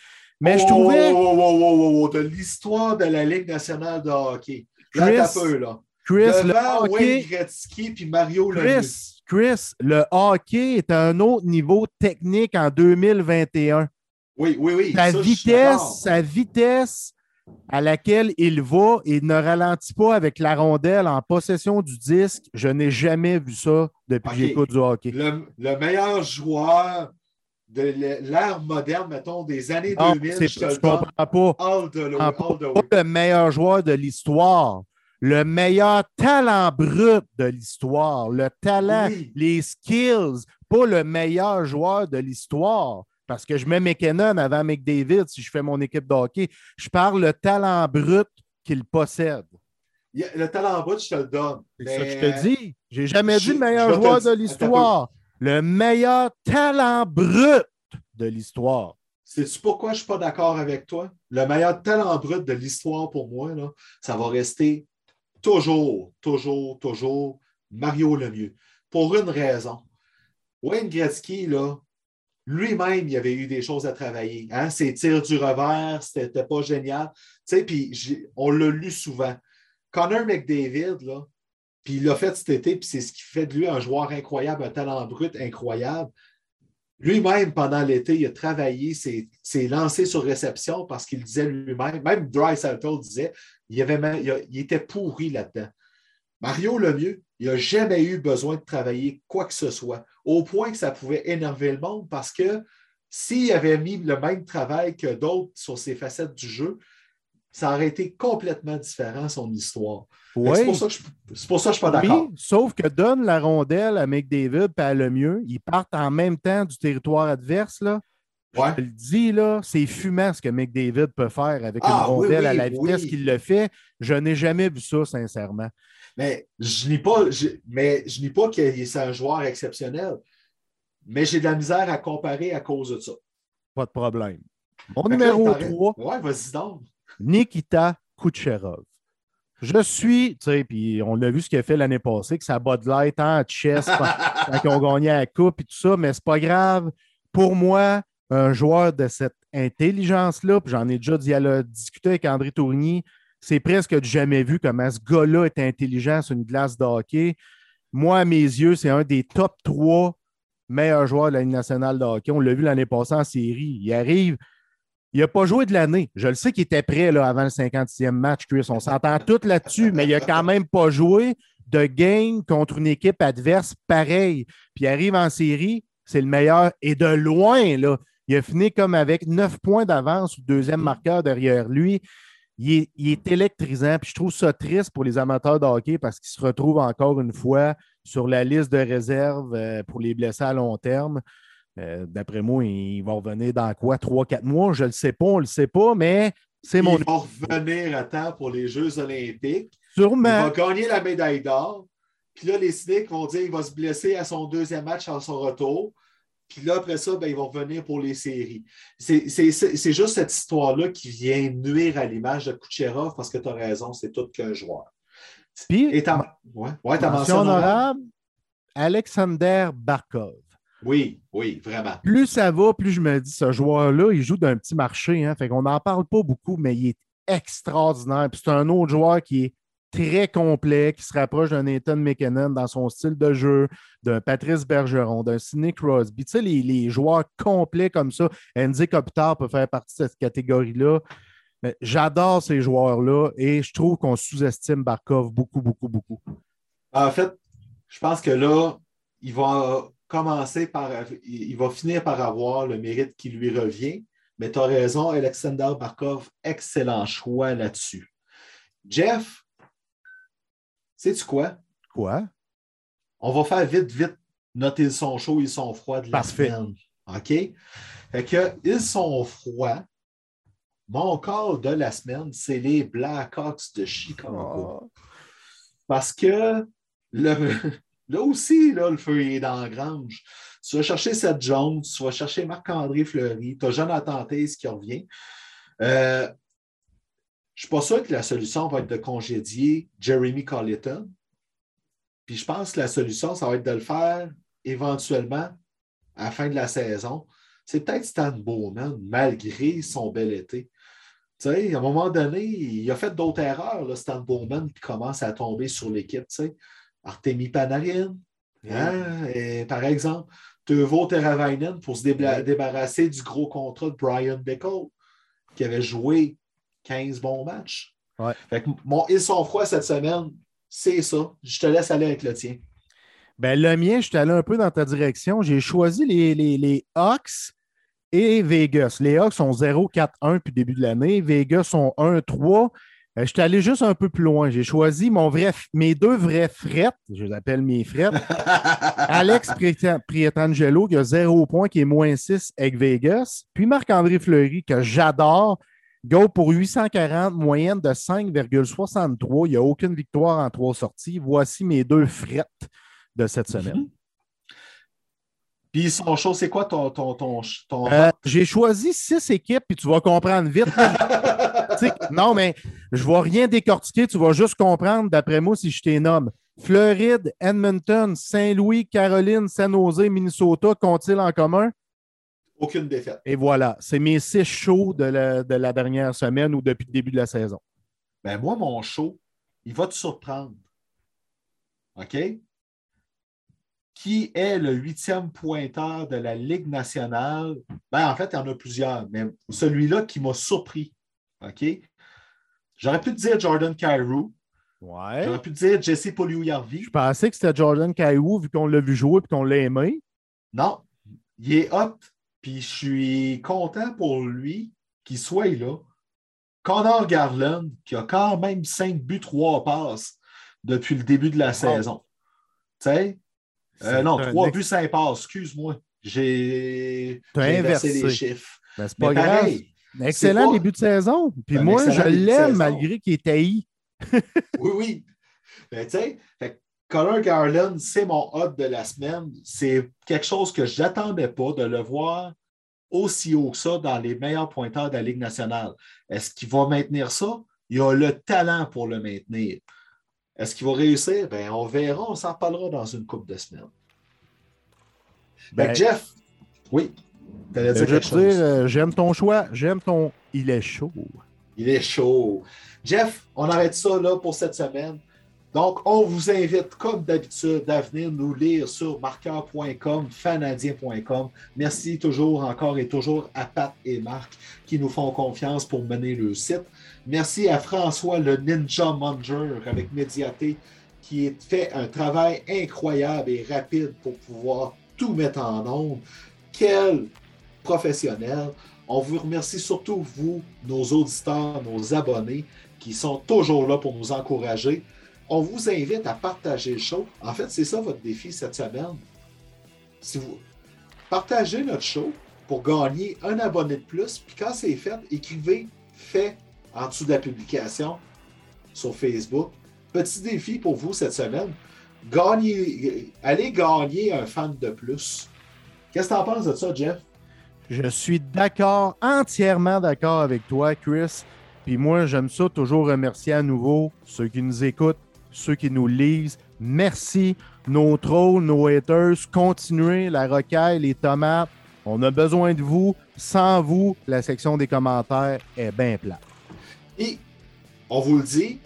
Mais je Oh, trouvais oh, oh, oh, oh, oh, de l'histoire de la Ligue nationale de hockey. Là, Chris, t'as peu, là. Chris, le hockey, Wayne Gretzky puis Mario Lemieux. Chris, Chris, le hockey est à un autre niveau technique en 2021. Oui, oui, oui. Sa ça, vitesse, sa vitesse à laquelle il va et ne ralentit pas avec la rondelle en possession du disque, je n'ai jamais vu ça depuis que Ok. j'écoute du hockey. Le, le meilleur joueur de l'ère moderne, mettons, des années Non, 2000, c'est- je te je comprends pas. all the way, En- all the way. Pas le meilleur joueur de l'histoire, le meilleur talent brut de l'histoire, le talent, Oui. les skills, pas le meilleur joueur de l'histoire. Parce que je mets McKinnon avant McDavid si je fais mon équipe de hockey. Je parle le talent brut qu'il possède. Le talent brut, je te le donne. C'est ça que je te dis. J'ai jamais je- dit le meilleur te joueur de l'histoire. Le meilleur talent brut de l'histoire. Sais-tu pourquoi je ne suis pas d'accord avec toi? Le meilleur talent brut de l'histoire pour moi, là, ça va rester toujours, toujours, toujours Mario Lemieux. Pour une raison. Wayne Gretzky, lui-même, il avait eu des choses à travailler. Hein? Ses tirs du revers, c'était pas génial. On l'a lu souvent. Connor McDavid, là, puis il l'a fait cet été, puis c'est ce qui fait de lui un joueur incroyable, un talent brut incroyable. Lui-même, pendant l'été, il a travaillé, s'est lancé sur réception parce qu'il disait lui-même, même Dry disait, il, avait, il était pourri là-dedans. Mario Lemieux, il n'a jamais eu besoin de travailler quoi que ce soit, au point que ça pouvait énerver le monde parce que s'il avait mis le même travail que d'autres sur ces facettes du jeu, ça aurait été complètement différent son histoire. C'est Oui. pour ça que je c'est pour ça que je ne suis pas d'accord. Oui, sauf que donne la rondelle à McDavid et à Lemieux. Ils partent en même temps du territoire adverse. Là. Ouais. Je te le dis, là, c'est fumant ce que McDavid peut faire avec Ah, une oui, rondelle oui, à la vitesse qu'il le fait. Je n'ai jamais vu ça, sincèrement. Mais je nie pas, je, mais je nie pas que c'est un joueur exceptionnel. Mais j'ai de la misère à comparer à cause de ça. Pas de problème. Mon Fait que là, numéro il paraît- 3, Ouais, vas-y donc. Nikita Kucherov. Je suis, tu sais, puis on a vu ce qu'il a fait l'année passée, que ça bat de light en chess quand ils ont gagné la coupe et tout ça, mais c'est pas grave. Pour moi, un joueur de cette intelligence-là, puis j'en ai déjà discuté avec André Tourigny, c'est presque du jamais vu comment ce gars-là est intelligent sur une glace de hockey. Moi, à mes yeux, c'est un des top 3 meilleurs joueurs de la Ligue nationale de hockey. On l'a vu l'année passée en série. Il arrive, il n'a pas joué de l'année. Je le sais qu'il était prêt là, avant le 56e match, Chris. On s'entend tout là-dessus, mais il n'a quand même pas joué de game contre une équipe adverse pareille. Puis il arrive en série, c'est le meilleur et de loin. Là. Il a fini comme avec neuf points d'avance ou deuxième marqueur derrière lui. Il est, électrisant. Puis je trouve ça triste pour les amateurs de hockey parce qu'il se retrouve encore une fois sur la liste de réserve euh, pour les blessés à long terme. Euh, D'après moi, il va revenir dans quoi? Trois, quatre mois? Je ne le sais pas, on ne le sait pas, mais c'est mon. Il va revenir à temps pour les Jeux olympiques. Il Sûrement. va gagner la médaille d'or. Puis là, les cyniques vont dire qu'il va se blesser à son deuxième match en son retour. Puis là, après ça, ben, ils vont revenir pour les séries. C'est juste cette histoire-là qui vient nuire à l'image de Kucherov parce que tu as raison, c'est tout qu'un joueur. Puis, Et ta, ouais, ouais, ta mention honorable, Alexander Barkov. Oui, oui, vraiment. Plus ça va, plus je me dis, ce joueur-là, il joue d'un petit marché. Hein, fait qu'on n'en parle pas beaucoup, mais il est extraordinaire. Puis c'est un autre joueur qui est très complet, qui se rapproche d'un Nathan McKinnon dans son style de jeu, d'un Patrice Bergeron, d'un Sidney Crosby. Tu sais, les, les joueurs complets comme ça. Andy Kopitar peut faire partie de cette catégorie-là. Mais J'adore ces joueurs-là et je trouve qu'on sous-estime Barkov beaucoup, beaucoup, beaucoup. En fait, je pense que là, il va commencer par. Il va finir par avoir le mérite qui lui revient. Mais tu as raison, Alexander Barkov, excellent choix là-dessus. Jeff, sais-tu quoi? Quoi? On va faire vite, vite noter ils sont chauds, ils sont froids de la Parfait. semaine. OK? Fait que ils sont froids. Mon corps de la semaine, c'est les Blackhawks de Chicago. Oh. Parce que le- là aussi, là, le feu est dans la grange. Tu vas chercher Seth Jones, tu vas chercher Marc-André Fleury, tu as Jonathan Taze qui revient. Euh, je ne suis pas sûr que la solution va être de congédier Jeremy Colleton. Puis je pense que la solution, ça va être de le faire éventuellement à la fin de la saison. C'est peut-être Stan Bowman, malgré son bel été. Tu sais, à un moment donné, il a fait d'autres erreurs, là, Stan Bowman, qui commence à tomber sur l'équipe. tu sais. Artemi Panarin, hein, et par exemple, Teuvo Teravainen pour se débla- débarrasser du gros contrat de Brian Bickle, qui avait joué 15 bons matchs. Ouais. Fait que mon ils sont froids cette semaine, c'est ça. Je te laisse aller avec le tien. Ben, le mien, je suis allé un peu dans ta direction. J'ai choisi les, les, les Hawks et Vegas. Les Hawks sont 0-4-1 depuis le début de l'année. Vegas sont 1-3. Euh, je suis allé juste un peu plus loin. J'ai choisi mon vrai, mes deux vrais frettes. Je les appelle mes frettes. [LAUGHS] Alex Prieta- Prietangelo, qui a 0 points, qui est moins 6 avec Vegas. Puis Marc-André Fleury, que j'adore. Go pour 840, moyenne de 5,63. Il n'y a aucune victoire en trois sorties. Voici mes deux frettes de cette semaine. Puis ils sont chauds, c'est quoi ton. ton, ton, ton- Euh, J'ai choisi six équipes, puis tu vas comprendre vite. [LAUGHS] Non, mais je ne vais rien décortiquer, tu vas juste comprendre, d'après moi, si je t'ai nomme. Floride, Edmonton, Saint-Louis, Caroline, San Jose, Minnesota, qu'ont-ils en commun? Aucune défaite. Et voilà, c'est mes six shows de la, de la dernière semaine ou depuis le début de la saison. Ben moi, mon show, il va te surprendre. OK? Qui est le huitième pointeur de la Ligue nationale? Ben, en fait, il y en a plusieurs, mais celui-là qui m'a surpris. OK? J'aurais pu te dire Jordan Cairo. Ouais. J'aurais pu te dire Jesse Poliou-Yarvi. Je pensais que c'était Jordan Caillou, vu qu'on l'a vu jouer et qu'on l'a aimé. Non, il est hot. Puis je suis content pour lui qu'il soit là. Connor Garland, qui a quand même 5 buts, 3 passes depuis le début de la saison. Tu sais? Euh, non, un 3 ex- buts, 5 passes. Excuse-moi. J'ai inversé les chiffres. Ben, c'est Mais pas grave. pareil, Excellent pas- début de saison. Puis moi, je l'aime malgré qu'il est haï. [LAUGHS] Oui, oui. Ben, tu sais, Connor Garland, c'est mon hot de la semaine. C'est quelque chose que je n'attendais pas de le voir aussi haut que ça dans les meilleurs pointeurs de la Ligue nationale. Est-ce qu'il va maintenir ça? Il a le talent pour le maintenir. Est-ce qu'il va réussir? Ben, on verra, on s'en parlera dans une couple de semaines. Ben, Ben, Jeff, oui, allais dire je veux dire, euh, j'aime ton choix, j'aime ton. Il est chaud. Il est chaud. Jeff, on arrête ça là pour cette semaine. Donc, on vous invite, comme d'habitude, à venir nous lire sur marqueur.com, fanadien.com. Merci toujours, encore et toujours à Pat et Marc qui nous font confiance pour mener le site. Merci à François, le Ninja Manger avec Médiaté, qui fait un travail incroyable et rapide pour pouvoir tout mettre en ombre. Quel professionnel. On vous remercie surtout, vous, nos auditeurs, nos abonnés, qui sont toujours là pour nous encourager. On vous invite à partager le show. En fait, c'est ça votre défi cette semaine. Si vous partagez notre show pour gagner un abonné de plus, puis quand c'est fait, écrivez fait en dessous de la publication sur Facebook. Petit défi pour vous cette semaine. Gagnez, allez gagner un fan de plus. Qu'est-ce que tu en penses de ça, Jeff? Je suis d'accord, entièrement d'accord avec toi, Chris. Puis moi, j'aime ça toujours remercier à nouveau ceux qui nous écoutent, ceux qui nous lisent. Merci, nos trolls, nos haters. Continuez la rocaille, les tomates. On a besoin de vous. Sans vous, la section des commentaires est bien plate. Et on vous le dit,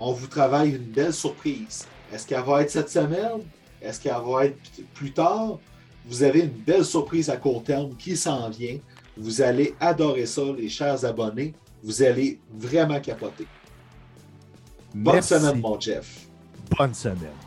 on vous travaille une belle surprise. Est-ce qu'elle va être cette semaine? Est-ce qu'elle va être plus tard? Vous avez une belle surprise à court terme qui s'en vient. Vous allez adorer ça, les chers abonnés. Vous allez vraiment capoter. Bonne Merci. semaine, mon Jeff. Bonne semaine.